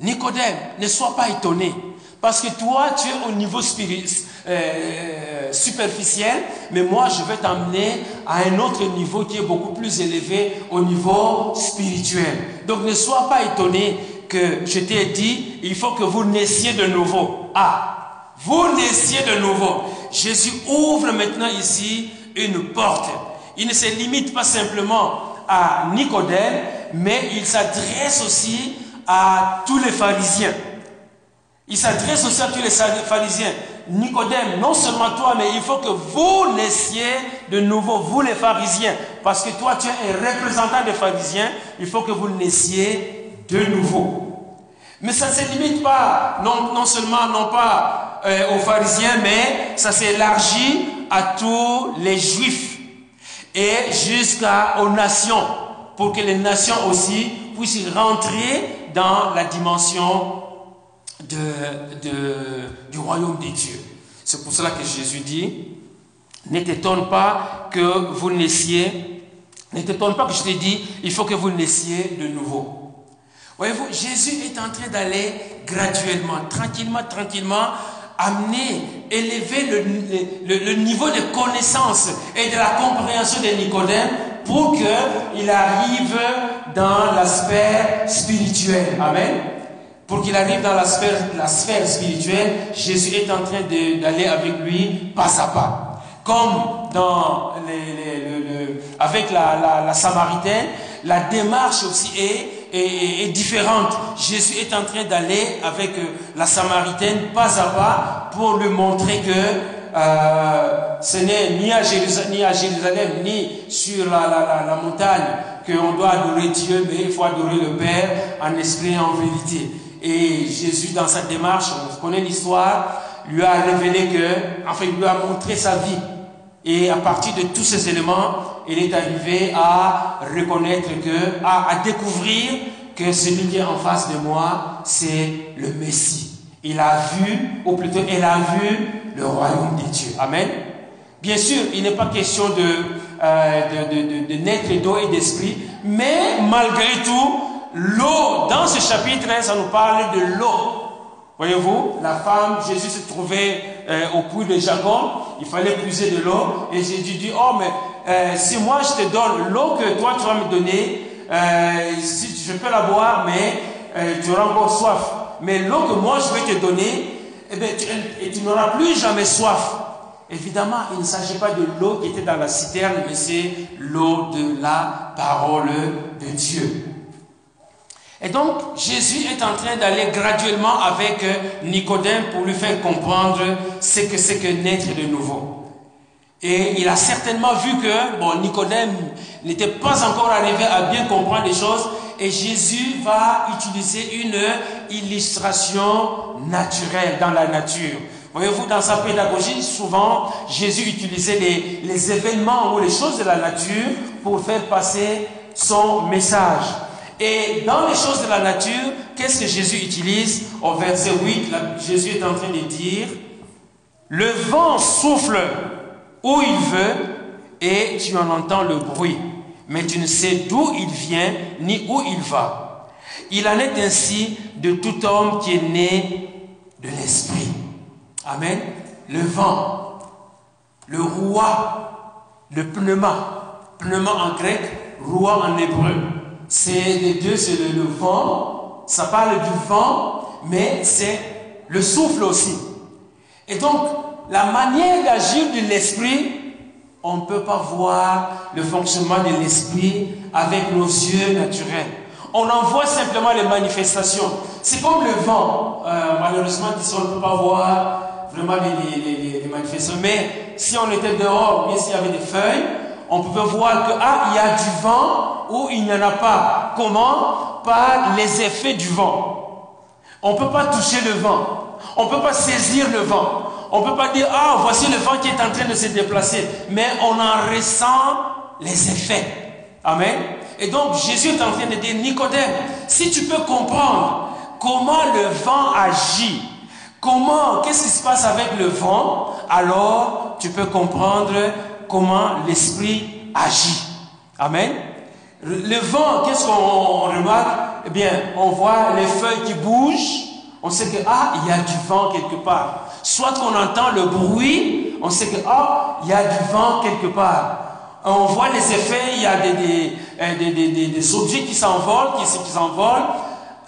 Nicodème, ne sois pas étonné. Parce que toi, tu es au niveau euh, superficiel, mais moi, je vais t'amener à un autre niveau qui est beaucoup plus élevé, au niveau spirituel. Donc, ne sois pas étonné que je t'ai dit, il faut que vous naissiez de nouveau. Ah, vous naissiez de nouveau. Jésus ouvre maintenant ici une porte il ne se limite pas simplement à Nicodème, mais il s'adresse aussi à tous les pharisiens. Il s'adresse aussi à tous les pharisiens. Nicodème, non seulement toi, mais il faut que vous naissiez de nouveau, vous les pharisiens. Parce que toi, tu es un représentant des pharisiens. Il faut que vous naissiez de nouveau. Mais ça ne se limite pas, non, non seulement, non pas euh, aux pharisiens, mais ça s'élargit à tous les juifs et jusqu'aux nations, pour que les nations aussi puissent rentrer dans la dimension de, du royaume des dieux. C'est pour cela que Jésus dit, ne t'étonne pas que vous naissiez, ne pas que je t'ai dit, il faut que vous naissiez de nouveau. Voyez-vous, Jésus est en train d'aller graduellement, tranquillement, tranquillement, amener, élever le, le, niveau de connaissance et de la compréhension de Nicodème pour qu'il arrive dans l'aspect spirituel. Amen. pour qu'il arrive dans la sphère, la sphère spirituelle, Jésus est en train d'aller avec lui pas à pas. Comme dans avec la, la, Samaritaine, la démarche aussi est, est, différente. Jésus est en train d'aller avec euh, la Samaritaine pas à pas pour lui montrer que euh, ce n'est ni à, Jérusalem, ni sur la, la, la montagne qu'on doit adorer Dieu, mais il faut adorer le Père en esprit et en vérité. Et Jésus, dans sa démarche, on connaît l'histoire, lui a révélé que, enfin, il lui a montré sa vie. Et à partir de tous ces éléments, il est arrivé à reconnaître que, à découvrir que celui qui est en face de moi, c'est le Messie. Il a vu, ou plutôt, elle a vu le royaume des dieux. Amen. Bien sûr, il n'est pas question de, euh, de, de, de, naître d'eau et d'esprit, mais malgré tout, l'eau, dans ce chapitre, ça nous parle de l'eau. Voyez-vous, la femme, Jésus se trouvait euh, au puits de Jacob, il fallait puiser de l'eau, et Jésus dit, oh, mais euh, si moi je te donne l'eau que toi tu vas me donner, si je peux la boire, mais tu auras encore soif. Mais l'eau que moi je vais te donner, eh bien, tu, tu n'auras plus jamais soif. Évidemment, il ne s'agit pas de l'eau qui était dans la citerne, mais c'est l'eau de la parole de Dieu. Et donc, Jésus est en train d'aller graduellement avec euh, Nicodème pour lui faire comprendre ce que c'est que naître de nouveau. Et il a certainement vu que, bon, Nicodème n'était pas encore arrivé à bien comprendre les choses, et Jésus va utiliser une illustration naturelle dans la nature. Voyez-vous, dans sa pédagogie, souvent, Jésus utilisait les, événements ou les choses de la nature pour faire passer son message. Et dans les choses de la nature, qu'est-ce que Jésus utilise Au verset 8, Jésus est en train de dire, le vent souffle où il veut et tu en entends le bruit, mais tu ne sais d'où il vient ni où il va. Il en est ainsi de tout homme qui est né de l'Esprit. Amen. Le vent, le roi, le pneuma, pneuma en grec, roi en hébreu. C'est les deux, c'est le, vent, ça parle du vent, mais c'est le souffle aussi. Et donc, la manière d'agir de l'esprit, on ne peut pas voir le fonctionnement de l'esprit avec nos yeux naturels. On en voit simplement les manifestations. C'est comme le vent. Euh, malheureusement, ici, on ne peut pas voir vraiment les, manifestations. Mais si on était dehors, bien s'il y avait des feuilles, on pouvait voir que ah, il y a du vent ou il n'y en a pas. Comment? Par les effets du vent. On ne peut pas toucher le vent. On ne peut pas saisir le vent. On ne peut pas dire, ah, voici le vent qui est en train de se déplacer. Mais on en ressent les effets. Amen. Et donc Jésus est en train de dire, Nicodème, si tu peux comprendre comment le vent agit, comment, qu'est-ce qui se passe avec le vent, alors tu peux comprendre comment l'esprit agit. Amen. Le vent, qu'est-ce qu'on remarque? Eh bien, on voit les feuilles qui bougent, on sait que, ah, il y a du vent quelque part. Soit qu'on entend le bruit, on sait que, ah, il y a du vent quelque part. On voit les effets, il y a des, euh, objets qui s'envolent, qui, qui s'envolent.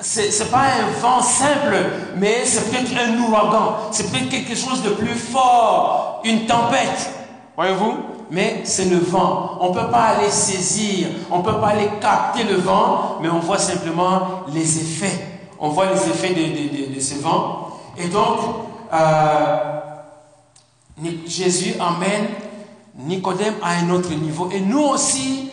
C'est pas un vent simple, mais c'est peut-être un ouragan. C'est peut-être quelque chose de plus fort, une tempête. Voyez-vous? Mais c'est le vent. On ne peut pas aller saisir, on ne peut pas aller capter le vent, mais on voit simplement les effets. On voit les effets de, ce vent. Et donc, euh, Jésus emmène Nicodème à un autre niveau. Et nous aussi,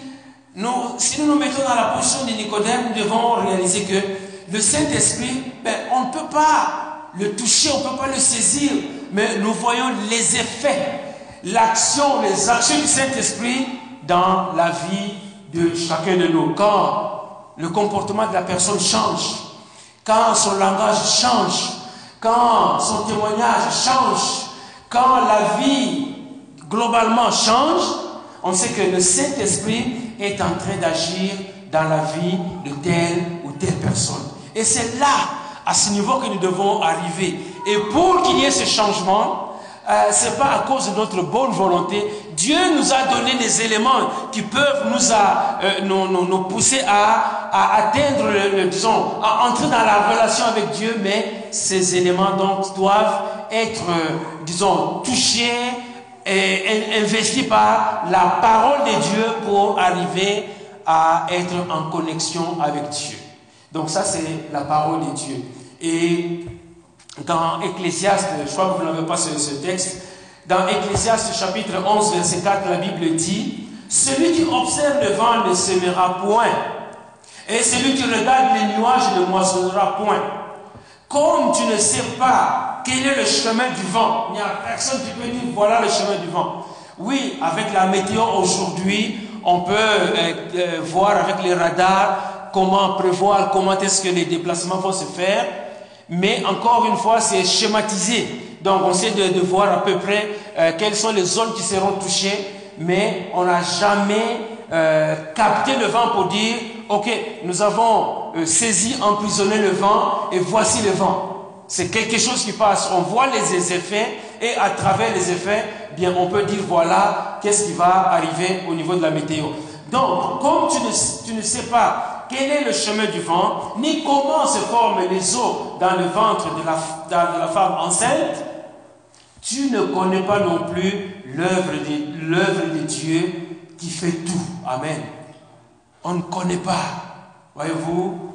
si nous nous mettons dans la position de Nicodème, nous devons réaliser que le Saint-Esprit, ben, on ne peut pas le toucher, on ne peut pas le saisir, mais nous voyons les effets, l'action, les actions du Saint-Esprit dans la vie de chacun de nous. Quand le comportement de la personne change, quand son langage change, quand son témoignage change, quand la vie globalement change, on sait que le Saint-Esprit est en train d'agir dans la vie de telle ou telle personne. Et c'est là, à ce niveau, que nous devons arriver. Et pour qu'il y ait ce changement, euh, ce n'est pas à cause de notre bonne volonté. Dieu nous a donné des éléments qui peuvent nous, euh, nous, pousser à, atteindre, le, disons, à entrer dans la relation avec Dieu, mais ces éléments donc doivent être, euh, disons, touchés et investis par la parole de Dieu pour arriver à être en connexion avec Dieu. Donc ça, c'est la parole de Dieu. Et dans Ecclésiaste, je crois que vous n'avez pas ce, texte, dans Ecclésiaste chapitre 11, verset 4, la Bible dit, Celui qui observe le vent ne semera point, et celui qui regarde les nuages ne moissonnera point. Comme tu ne sais pas quel est le chemin du vent, il n'y a personne qui peut dire voilà le chemin du vent. Oui, avec la météo aujourd'hui, on peut euh, euh, voir avec les radars comment prévoir, comment est-ce que les déplacements vont se faire. Mais encore une fois, c'est schématisé. Donc on sait de, voir à peu près euh, quelles sont les zones qui seront touchées, mais on n'a jamais euh, capté le vent pour dire, ok, nous avons euh, saisi, emprisonné le vent, et voici le vent. C'est quelque chose qui passe. On voit les effets, et à travers les effets, bien, on peut dire, voilà, qu'est-ce qui va arriver au niveau de la météo. Donc, comme tu ne, tu ne sais pas quel est le chemin du vent, ni comment se forment les eaux dans le ventre de la, femme enceinte, tu ne connais pas non plus l'œuvre de, de Dieu qui fait tout. Amen. On ne connaît pas. Voyez-vous,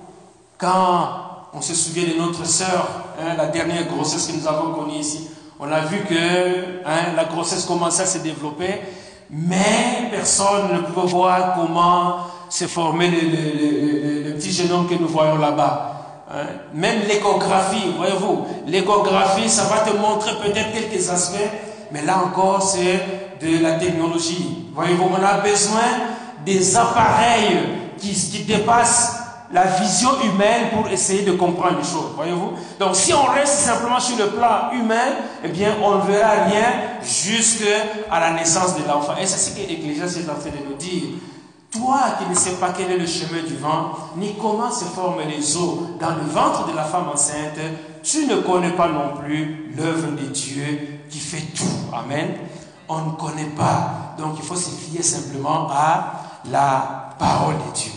quand on se souvient de notre sœur, hein, la dernière grossesse que nous avons connue ici, on a vu que hein, la grossesse commençait à se développer, mais personne ne pouvait voir comment c'est formé le, petit jeune homme que nous voyons là-bas. Hein? Même l'échographie, voyez-vous, l'échographie, ça va te montrer peut-être quelques aspects, mais là encore, c'est de la technologie. Voyez-vous, on a besoin des appareils qui, qui dépassent la vision humaine pour essayer de comprendre les choses. Voyez-vous Donc si on reste simplement sur le plan humain, eh bien on ne verra rien jusqu'à la naissance de l'enfant. Et c'est ce que l'Église est en train de nous dire. Toi qui ne sais pas quel est le chemin du vent, ni comment se forment les eaux dans le ventre de la femme enceinte, tu ne connais pas non plus l'œuvre de Dieu qui fait tout. Amen. On ne connaît pas. Donc il faut se fier simplement à la parole de Dieu.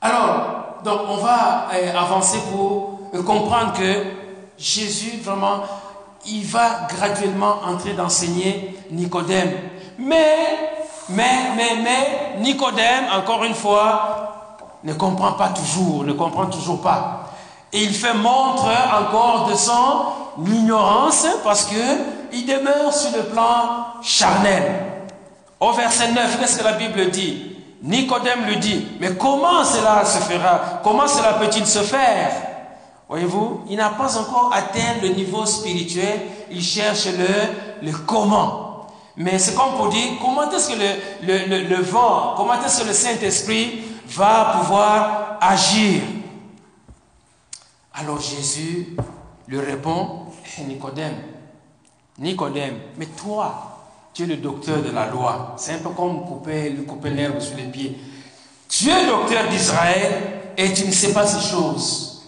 Alors, donc on va euh, avancer pour euh, comprendre que Jésus, vraiment, il va graduellement entrer d'enseigner Nicodème. Mais mais, mais, mais, Nicodème, encore une fois, ne comprend pas toujours, ne comprend toujours pas. Et il fait montre encore de son ignorance parce que il demeure sur le plan charnel. Au verset 9, qu'est-ce que la Bible dit? Nicodème lui dit, mais comment cela se fera? Comment cela peut-il se faire? Voyez-vous, il n'a pas encore atteint le niveau spirituel, il cherche le, le comment. Mais c'est comme pour dire, comment est-ce que le, le, vent, comment est-ce que le Saint-Esprit va pouvoir agir? Alors Jésus lui répond, eh, Nicodème, Nicodème, mais toi, tu es le docteur de la loi. C'est un peu comme couper, couper l'herbe sous les pieds. Tu es docteur d'Israël et tu ne sais pas ces choses.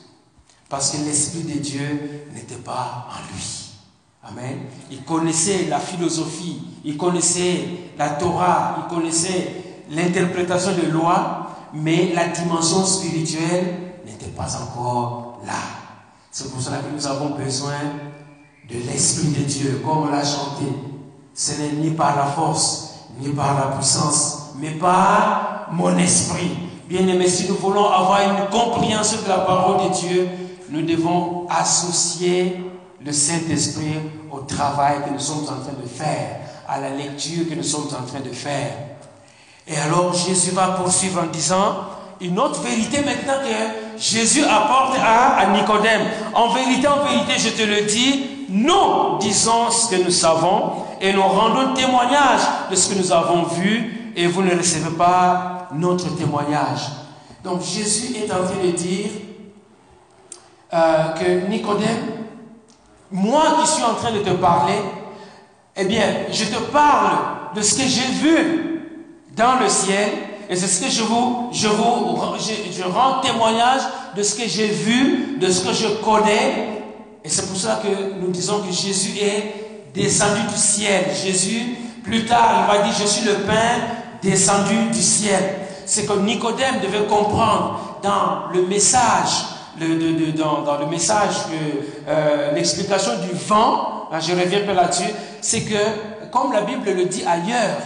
Parce que l'Esprit de Dieu n'était pas en lui. Amen. Il connaissait la philosophie, il connaissait la Torah, il connaissait l'interprétation des lois, mais la dimension spirituelle n'était pas encore là. C'est pour cela que nous avons besoin de l'Esprit de Dieu, comme on l'a chanté. Ce n'est ni par la force, ni par la puissance, mais par mon esprit. Bien aimé, si nous voulons avoir une compréhension de la parole de Dieu, nous devons associer le Saint-Esprit au travail que nous sommes en train de faire, à la lecture que nous sommes en train de faire. Et alors Jésus va poursuivre en disant une autre vérité maintenant que Jésus apporte à, Nicodème. En vérité, en vérité, je te le dis, nous disons ce que nous savons et nous rendons témoignage de ce que nous avons vu et vous ne recevez pas notre témoignage. Donc Jésus est en train de dire euh, que Nicodème moi qui suis en train de te parler, eh bien, je te parle de ce que j'ai vu dans le ciel et c'est ce que je vous, je vous, je, rends témoignage de ce que j'ai vu, de ce que je connais Et c'est pour ça que nous disons que Jésus est descendu du ciel. Jésus, plus tard, il va dire, je suis le pain descendu du ciel. C'est que Nicodème devait comprendre dans le message, le, dans, le message, euh, l'explication du vent, je reviens peu là-dessus, c'est que, comme la Bible le dit ailleurs,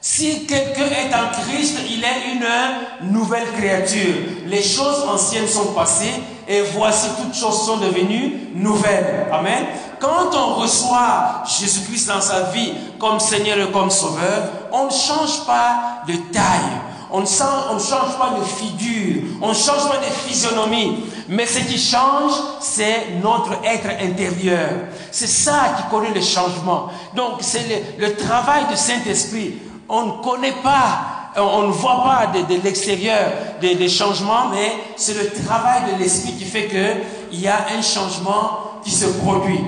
si quelqu'un est en Christ, il est une nouvelle créature. Les choses anciennes sont passées et voici toutes choses sont devenues nouvelles. Amen. Quand on reçoit Jésus-Christ dans sa vie comme Seigneur et comme Sauveur, on ne change pas de taille. On ne, change pas de figure, on ne change pas de physionomie. Mais ce qui change, c'est notre être intérieur. C'est ça qui connaît le changement. Donc, c'est le, travail du Saint-Esprit. On ne connaît pas, on ne voit pas de, l'extérieur des, changements, mais c'est le travail de l'Esprit qui fait qu'il y a un changement qui se produit.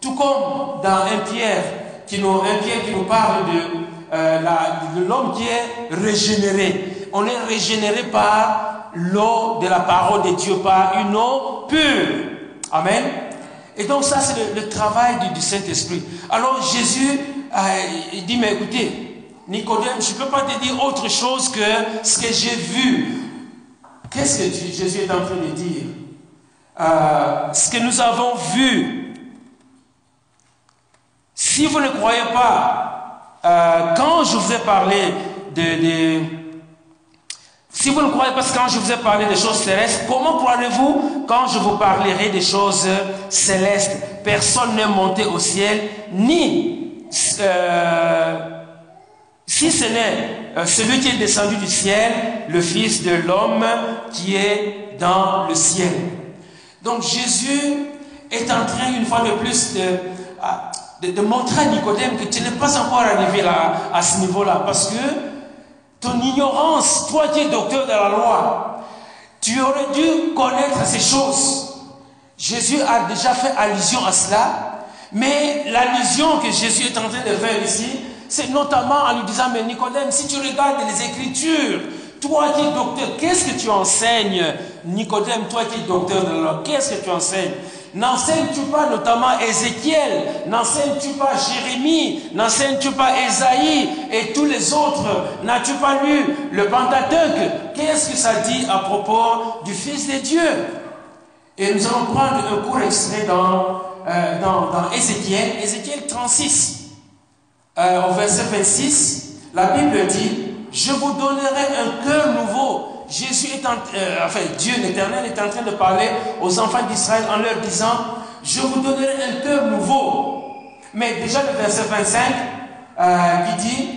Tout comme dans un Pierre qui nous, parle de euh, l'homme qui est régénéré. On est régénéré par l'eau de la parole de Dieu, par une eau pure. Amen. Et donc ça, c'est le, travail du, Saint-Esprit. Alors Jésus, euh, il dit, mais écoutez, Nicodème, je ne peux pas te dire autre chose que ce que j'ai vu. Qu'est-ce que Jésus est en train de dire? Euh, Ce que nous avons vu. Si vous ne croyez pas, euh, quand je vous ai parlé de, Si vous ne croyez pas quand je vous ai parlé des choses célestes, comment croirez-vous quand je vous parlerai des choses célestes? Personne n'est monté au ciel, ni euh, si ce n'est euh, celui qui est descendu du ciel, le Fils de l'homme qui est dans le ciel. Donc Jésus est en train une fois de plus de, de, montrer à Nicodème que tu n'es pas encore arrivé là, à ce niveau-là. Parce que ignorance, toi qui es docteur de la loi, tu aurais dû connaître ces choses. Jésus a déjà fait allusion à cela, mais l'allusion que Jésus est en train de faire ici, c'est notamment en lui disant, mais Nicodème, si tu regardes les Écritures, toi qui es docteur, qu'est-ce que tu enseignes? Nicodème, toi qui es docteur de la loi, qu'est-ce que tu enseignes? N'enseignes-tu pas notamment Ézéchiel N'enseignes-tu pas Jérémie N'enseignes-tu pas Ésaïe et tous les autres? N'as-tu pas lu le Pentateuque? Qu'est-ce que ça dit à propos du Fils de Dieu Et nous allons prendre un court extrait dans, euh, dans, Ézéchiel, Ézéchiel 36, euh, au verset 26. La Bible dit, je vous donnerai un cœur nouveau Jésus est euh, enfin Dieu l'Éternel est en train de parler aux enfants d'Israël en leur disant, je vous donnerai un cœur nouveau. Mais déjà le verset 25 euh, qui dit,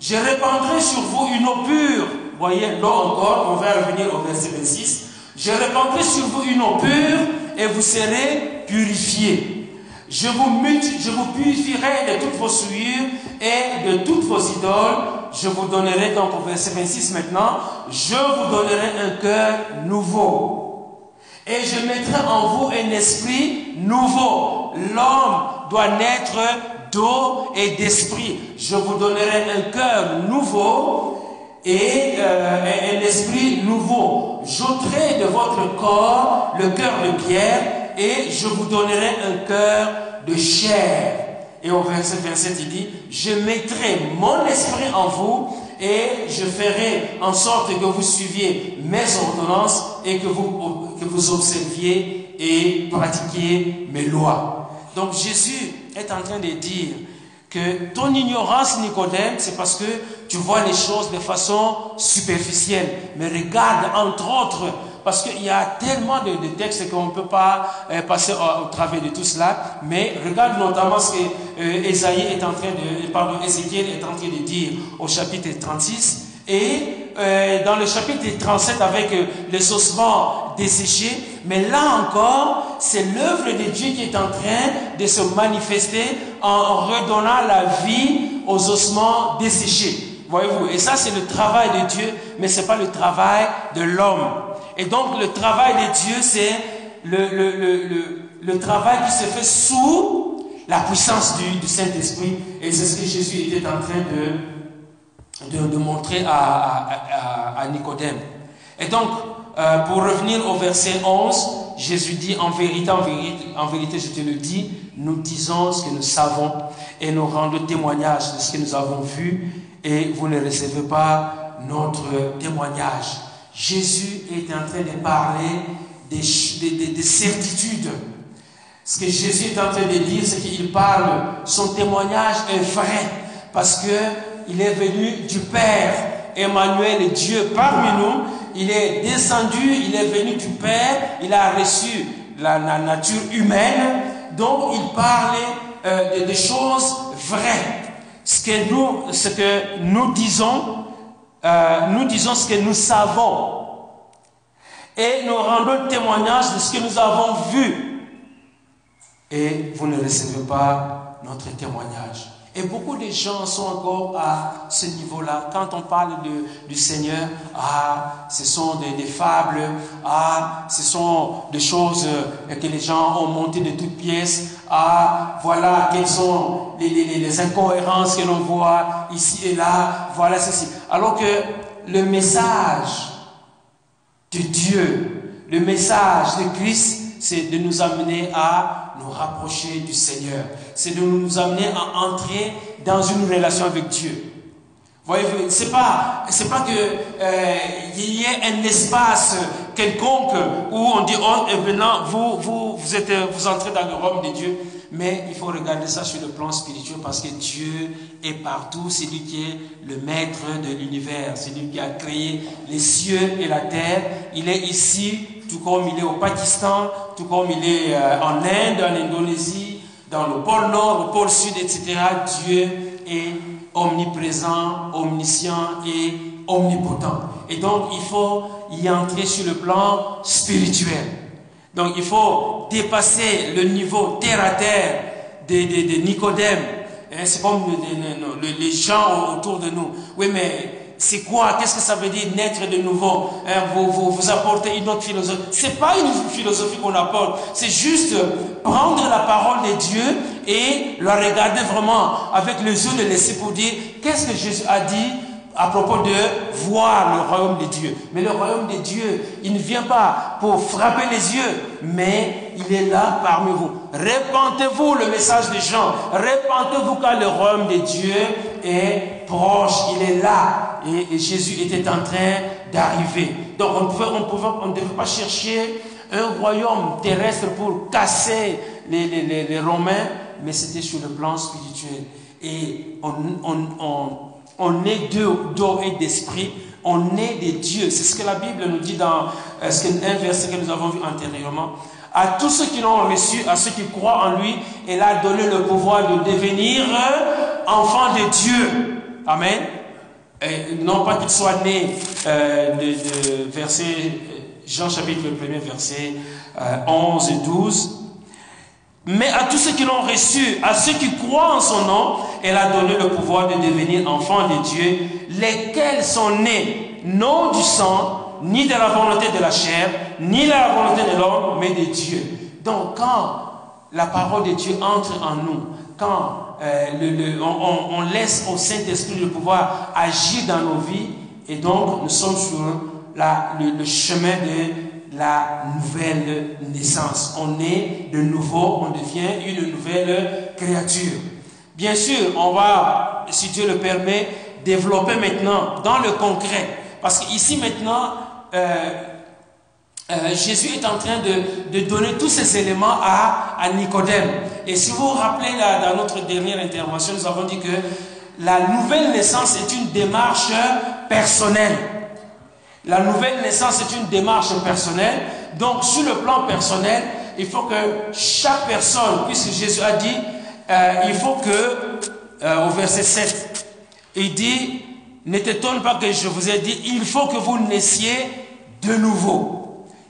je répandrai sur vous une eau pure. Voyez l'eau encore, on va revenir au verset 26. Je répandrai sur vous une eau pure et vous serez purifiés. Je vous, je purifierai de toutes vos souillures et de toutes vos idoles. Je vous donnerai, donc au verset 26 maintenant, je vous donnerai un cœur nouveau. Et je mettrai en vous un esprit nouveau. L'homme doit naître d'eau et d'esprit. Je vous donnerai un cœur nouveau et euh, un esprit nouveau. J'ôterai de votre corps le cœur de pierre et je vous donnerai un cœur de chair. Et au verset 27, il dit, je mettrai mon esprit en vous et je ferai en sorte que vous suiviez mes ordonnances et que vous, que vous observiez et pratiquiez mes lois. Donc Jésus est en train de dire que ton ignorance, Nicodème, c'est parce que tu vois les choses de façon superficielle. Mais regarde, entre autres, parce qu'il y a tellement de, textes qu'on ne peut pas euh, passer au, travers de tout cela. Mais regarde notamment ce que euh, est en train de, Ézéchiel est en train de dire au chapitre 36. Et euh, dans le chapitre 37 avec les ossements desséchés, mais là encore, c'est l'œuvre de Dieu qui est en train de se manifester en redonnant la vie aux ossements desséchés. Voyez-vous, et ça c'est le travail de Dieu, mais ce n'est pas le travail de l'homme. Et donc le travail de Dieu, c'est le, travail qui se fait sous la puissance du, Saint-Esprit. Et c'est ce que Jésus était en train de, montrer à, Nicodème. Et donc, euh, pour revenir au verset 11, Jésus dit en vérité, en vérité, en vérité, je te le dis, nous disons ce que nous savons et nous rendons témoignage de ce que nous avons vu et vous ne recevez pas notre témoignage. Jésus est en train de parler des, des, certitudes. Ce que Jésus est en train de dire, c'est qu'il parle, son témoignage est vrai parce que il est venu du Père. Emmanuel Dieu parmi nous. Il est descendu, il est venu du Père, il a reçu la, nature humaine. Donc il parlait euh, des choses vraies. Ce que nous disons, euh, nous disons ce que nous savons. Et nous rendons témoignage de ce que nous avons vu. Et vous ne recevez pas notre témoignage. Et beaucoup de gens sont encore à ce niveau-là. Quand on parle du Seigneur, ah, ce sont des, fables, ah, ce sont des choses que les gens ont montées de toutes pièces, ah, voilà quelles sont les incohérences que l'on voit ici et là, voilà ceci. Alors que le message de Dieu, le message de Christ, c'est de nous amener à nous rapprocher du Seigneur. C'est de nous amener à entrer dans une relation avec Dieu. Voyez, c'est pas, c'est pas que euh, il y ait un espace quelconque où on dit oh maintenant vous vous vous êtes vous entrez dans le royaume de Dieu, mais il faut regarder ça sur le plan spirituel parce que Dieu est partout, c'est lui qui est le maître de l'univers, c'est lui qui a créé les cieux et la terre. Il est ici tout comme il est au Pakistan, tout comme il est euh, en Inde, en Indonésie, dans le pôle Nord, le pôle Sud, etc. Dieu est omniprésent, omniscient et omnipotent. Et donc, il faut y entrer sur le plan spirituel. Donc, il faut dépasser le niveau terre à terre de, de, Nicodème. Hein, c'est comme les gens autour de nous. Oui, mais c'est quoi? Qu'est-ce que ça veut dire naître de nouveau? Hein, vous, vous, vous, apportez une autre philosophie. C'est pas une philosophie qu'on apporte. C'est juste prendre la parole de Dieu et la regarder vraiment avec les yeux de l'esprit pour dire qu'est-ce que Jésus a dit à propos de voir le royaume de Dieu? Mais le royaume de Dieu, il ne vient pas pour frapper les yeux, mais il est là parmi vous. Répentez-vous le message des gens. Répentez-vous car le royaume de Dieu est proche, il est là. Et, Jésus était en train d'arriver. Donc on, pouvait, on, on ne devait pas chercher un royaume terrestre pour casser les, Romains, mais c'était sur le plan spirituel. Et on, on on est d'eau et d'esprit. On est des dieux. C'est ce que la Bible nous dit dans euh, un verset que nous avons vu antérieurement. À tous ceux qui l'ont reçu, à ceux qui croient en lui, il a donné le pouvoir de devenir enfants de Dieu. Amen. non pas qu'ils soient nés euh, de, verset, Jean chapitre 1 verset 11 euh, et 12. Mais à tous ceux qui l'ont reçu, à ceux qui croient en son nom, elle a donné le pouvoir de devenir enfants de Dieu, lesquels sont nés non du sang, ni de la volonté de la chair, ni de la volonté de l'homme, mais de Dieu. Donc quand la parole de Dieu entre en nous, quand euh, on, laisse au Saint-Esprit le pouvoir agir dans nos vies, et donc nous sommes sur le chemin de la nouvelle naissance. On est de nouveau, on devient une nouvelle créature. Bien sûr, on va, si Dieu le permet, développer maintenant dans le concret. Parce qu'ici maintenant, euh, euh, Jésus est en train de, donner tous ces éléments à, Nicodème. Et si vous vous rappelez dans notre dernière intervention, nous avons dit que la nouvelle naissance est une démarche personnelle. La nouvelle naissance est une démarche personnelle. Donc, sur le plan personnel, il faut que chaque personne, puisque Jésus a dit, euh, il faut que, euh, au verset 7, il dit, ne t'étonne pas que je vous ai dit, il faut que vous naissiez de nouveau.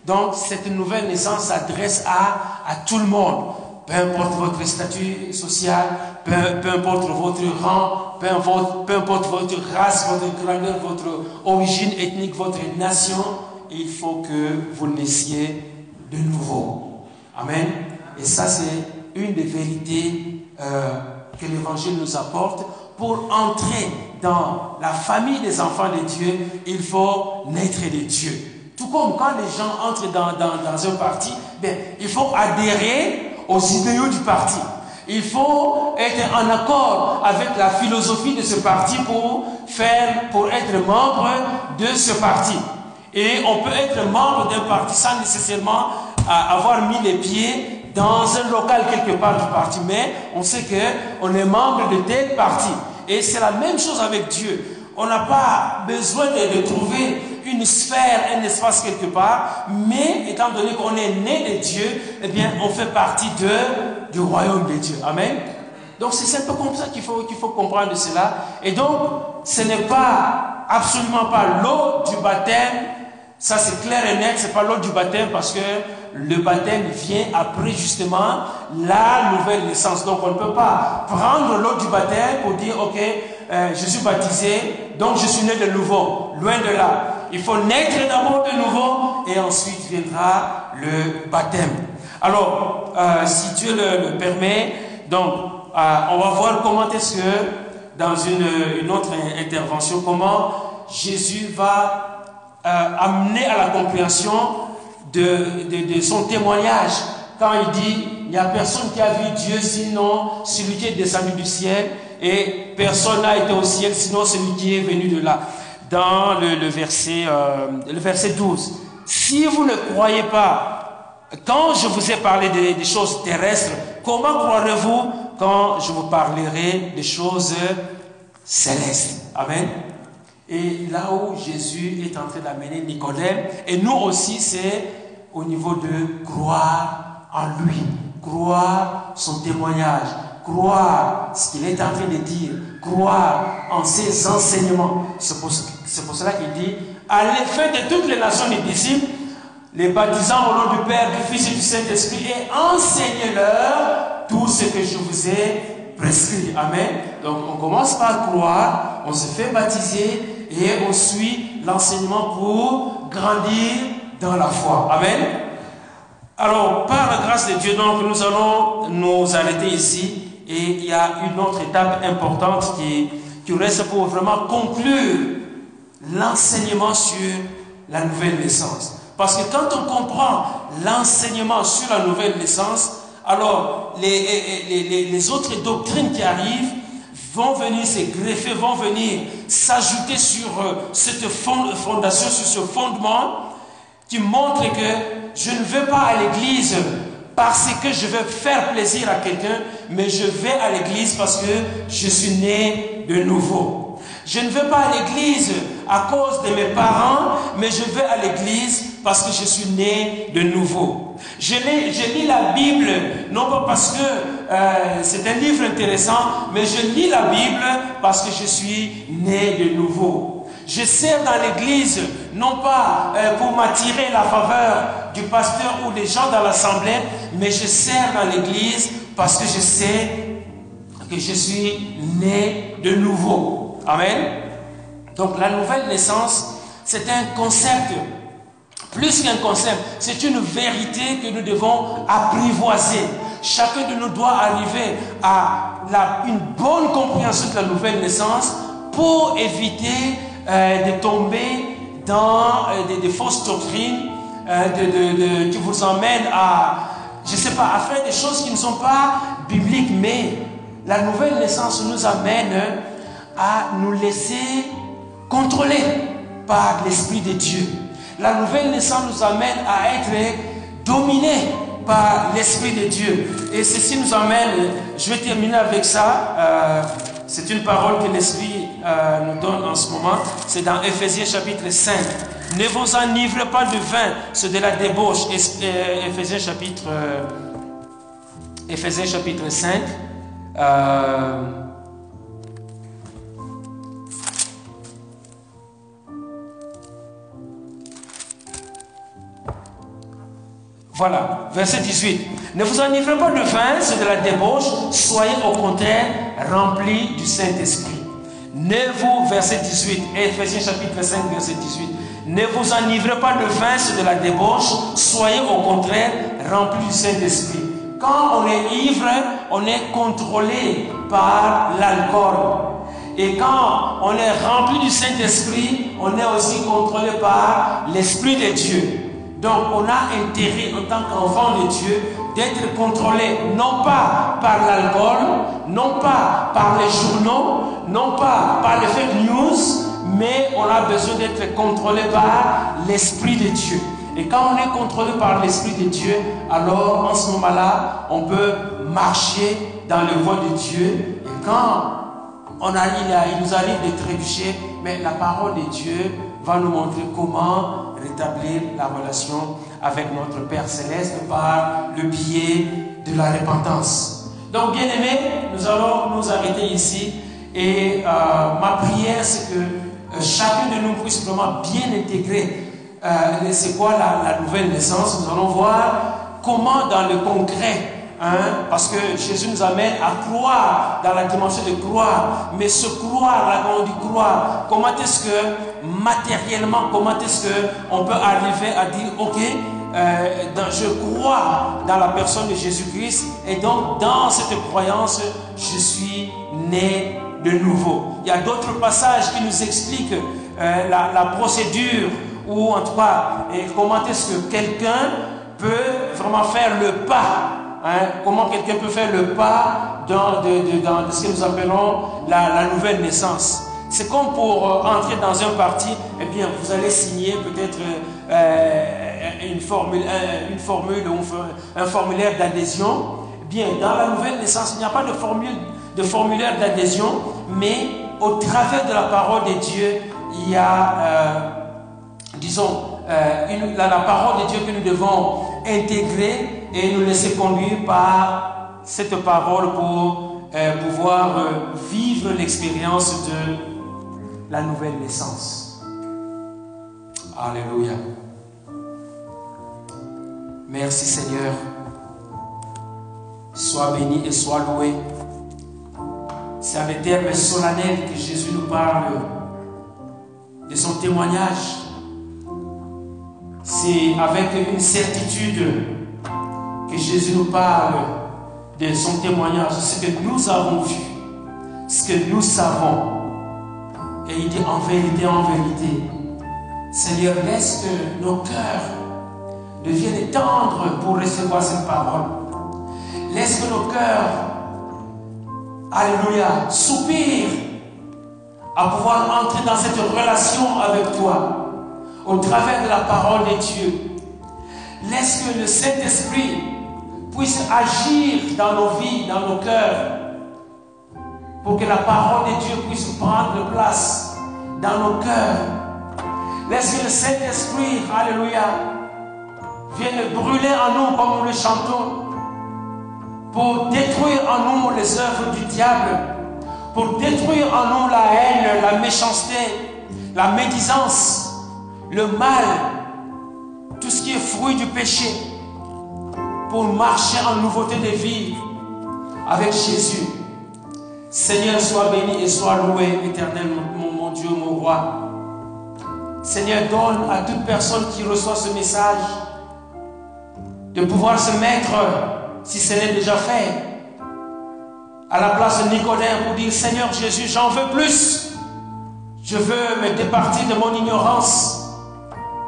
Donc, cette nouvelle naissance s'adresse à, tout le monde peu importe votre statut social, peu, importe votre rang, peu importe, peu importe, votre race, votre grandeur, votre origine ethnique, votre nation, il faut que vous naissiez de nouveau. Amen. Et ça, c'est une des vérités euh, que l'Évangile nous apporte. Pour entrer dans la famille des enfants de Dieu, il faut naître de Dieu. Tout comme quand les gens entrent dans, dans, un parti, ben, il faut adhérer aux idéaux du parti. Il faut être en accord avec la philosophie de ce parti pour faire, pour être membre de ce parti. Et on peut être membre d'un parti sans nécessairement euh, avoir mis les pieds dans un local quelque part du parti, mais on sait que on est membre de tel parti. Et c'est la même chose avec Dieu. On n'a pas besoin de, trouver une sphère, un espace quelque part, mais étant donné qu'on est né de Dieu, eh bien, on fait partie de, du royaume de Dieu. Amen. Donc c'est un peu comme ça qu'il faut, faut comprendre cela. Et donc, ce n'est pas absolument pas l'eau du baptême, ça c'est clair et net, c'est pas l'eau du baptême parce que le baptême vient après justement la nouvelle naissance. Donc on ne peut pas prendre l'eau du baptême pour dire, ok, euh, je suis baptisé, donc je suis né de nouveau. Loin de là. Il faut naître d'abord de nouveau et ensuite viendra le baptême. Alors, euh, si Dieu le, permet, donc euh, on va voir comment est-ce que dans une, une, autre intervention, comment Jésus va amener à la compréhension de, son témoignage quand il dit, il n'y a personne qui a vu Dieu sinon celui qui est descendu du ciel et personne n'a été au ciel sinon celui qui est venu de là. Dans le, verset, euh, le verset 12. Si vous ne croyez pas, quand je vous ai parlé des, des choses terrestres, comment croirez-vous quand je vous parlerai des choses célestes? Amen. Et là où Jésus est en train d'amener Nicodème, et nous aussi, c'est au niveau de croire en lui, croire son témoignage, croire ce qu'il est en train de dire, croire en ses enseignements. C'est pour, cela qu'il dit, à l'effet de toutes les nations des disciples, les baptisant au nom du Père, du Fils et du Saint-Esprit, et enseignez-leur tout ce que je vous ai prescrit. Amen. Donc on commence par croire, on se fait baptiser et on suit l'enseignement pour grandir dans la foi. Amen. Alors, par la grâce de Dieu, donc, nous allons nous arrêter ici. Et il y a une autre étape importante qui, qui reste pour vraiment conclure l'enseignement sur la nouvelle naissance. Parce que quand on comprend l'enseignement sur la nouvelle naissance, alors les, les, les, autres doctrines qui arrivent vont venir se greffer, vont venir s'ajouter sur euh, cette fondation, sur ce fondement qui montre que je ne vais pas à l'église parce que je veux faire plaisir à quelqu'un, mais je vais à l'église parce que je suis né de nouveau. Je ne vais pas à l'église à cause de mes parents, mais je vais à l'église parce que je suis né de nouveau. Je lis, la Bible, non pas parce que euh, c'est un livre intéressant, mais je lis la Bible parce que je suis né de nouveau. Je sers dans l'église, non pas euh, pour m'attirer la faveur du pasteur ou des gens dans l'assemblée, mais je sers dans l'église parce que je sais que je suis né de nouveau. Amen. Donc la nouvelle naissance, c'est un concept. Plus qu'un concept, c'est une vérité que nous devons apprivoiser. Chacun de nous doit arriver à une bonne compréhension de la nouvelle naissance pour éviter euh, de tomber dans euh, des, fausses doctrines euh, de, qui vous emmènent à, je sais pas, à faire des choses qui ne sont pas bibliques, mais la nouvelle naissance nous amène à nous laisser contrôler par l'Esprit de Dieu. La nouvelle naissance nous amène à être dominés par l'Esprit de Dieu. Et ceci nous amène, je vais terminer avec ça, c'est une parole que l'Esprit euh, nous donne en ce moment. C'est dans Ephésiens chapitre 5. Ne vous enivrez pas de vin, c'est de la débauche. Euh, Ephésiens chapitre, euh, chapitre 5. Voilà, verset 18. Ne vous enivrez pas de vin, c'est de la débauche, soyez au contraire remplis du Saint-Esprit. Ne vous, verset 18, Ephésiens chapitre 5, verset 18. Ne vous enivrez pas de vin, de la débauche, soyez au contraire remplis du Saint-Esprit. Quand on est ivre, on est contrôlé par l'alcool. Et quand on est rempli du Saint-Esprit, on est aussi contrôlé par l'Esprit de Dieu. Donc on a intérêt en tant qu'enfant de Dieu d'être contrôlé non pas par l'alcool, non pas par les journaux, non pas par les fake news, mais on a besoin d'être contrôlé par l'Esprit de Dieu. Et quand on est contrôlé par l'Esprit de Dieu, alors en ce moment-là, on peut marcher dans le voie de Dieu. Et quand on arrive, il nous arrive de trébucher, mais la parole de Dieu va nous montrer comment rétablir la relation avec notre Père céleste par le biais de la repentance. Donc, bien aimé, nous allons nous arrêter ici. Et euh, ma prière, c'est que chacun de nous puisse vraiment bien intégrer euh, c'est quoi la, nouvelle naissance. Nous allons voir comment dans le concret, hein, parce que Jésus nous amène à croire dans la dimension de croire, mais ce croire, là quand on dit croire, comment est-ce que matériellement, comment est-ce qu'on peut arriver à dire, ok, euh, je crois dans la personne de Jésus-Christ et donc dans cette croyance, je suis né de nouveau. Il y a d'autres passages qui nous expliquent euh, la, procédure ou en tout cas comment est-ce que quelqu'un peut vraiment faire le pas. Hein, comment quelqu'un peut faire le pas dans, de, ce que nous appelons la, la nouvelle naissance. C'est comme pour euh, entrer dans un parti, eh bien, vous allez signer peut-être euh, une formule, une formule ou un formulaire d'adhésion. Eh bien, dans la nouvelle naissance, il n'y a pas de, formule, de formulaire d'adhésion, mais au travers de la parole de Dieu, il y a, euh, disons, euh, la, parole de Dieu que nous devons intégrer et nous laisser conduire par cette parole pour euh, pouvoir vivre l'expérience de la nouvelle naissance. Alléluia. Merci Seigneur. Sois béni et sois loué. C'est avec termes solennels que Jésus nous parle de son témoignage. C'est avec une certitude que Jésus nous parle de son témoignage, ce que nous avons vu, ce que nous savons. Et il dit en vérité, en vérité, Seigneur, laisse que nos cœurs deviennent tendres pour recevoir cette parole. Laisse que nos cœurs, Alléluia, soupirent à pouvoir entrer dans cette relation avec toi au travers de la parole de Dieu. Laisse que le Saint-Esprit puisse agir dans nos vies, dans nos cœurs, pour que la parole de Dieu puisse prendre place dans nos cœurs. Laisse que le Saint-Esprit, Alléluia, vienne brûler en nous comme nous le chantons, pour détruire en nous les œuvres du diable, pour détruire en nous la haine, la méchanceté, la médisance, le mal, tout ce qui est fruit du péché, pour marcher en nouveauté de vie avec Jésus. Seigneur, sois béni et sois loué, éternel, mon, mon Dieu, mon roi. Seigneur, donne à toute personne qui reçoit ce message de pouvoir se mettre, si ce n'est déjà fait, à la place de Nicodème pour dire, Seigneur Jésus, j'en veux plus. Je veux me départir de mon ignorance.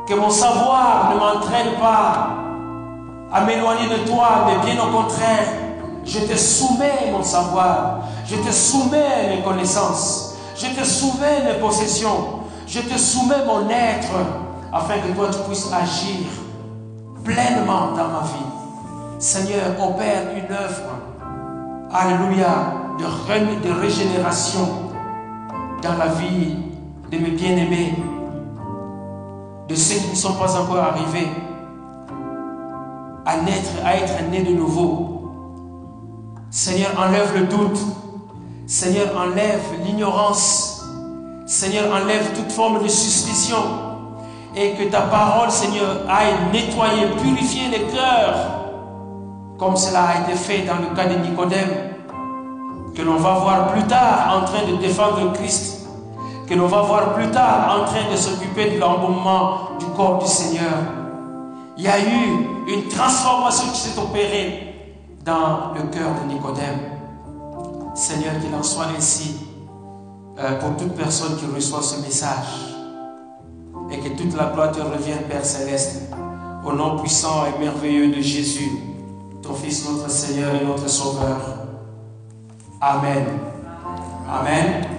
Que mon savoir ne m'entraîne pas à m'éloigner de toi, mais bien au contraire, je te soumets mon savoir, je te soumets mes connaissances, je te soumets mes possessions, je te soumets mon être, afin que toi tu puisses agir pleinement dans ma vie. Seigneur, opère une œuvre, alléluia, de, de régénération dans la vie de mes bien-aimés, de ceux qui ne sont pas encore arrivés à naître, à être nés de nouveau. Seigneur, enlève le doute. Seigneur, enlève l'ignorance. Seigneur, enlève toute forme de suspicion. Et que ta parole, Seigneur, aille nettoyer, purifier les cœurs. Comme cela a été fait dans le cas de Nicodème. Que l'on va voir plus tard en train de défendre Christ que l'on va voir plus tard en train de s'occuper de l'embaumement du corps du Seigneur. Il y a eu une transformation qui s'est opérée dans le cœur de Nicodème. Seigneur, qu'il en soit ainsi euh, pour toute personne qui reçoit ce message. Et que toute la gloire te revienne, Père céleste, au nom puissant et merveilleux de Jésus, Fils, notre Seigneur et notre Sauveur. Amen. Amen.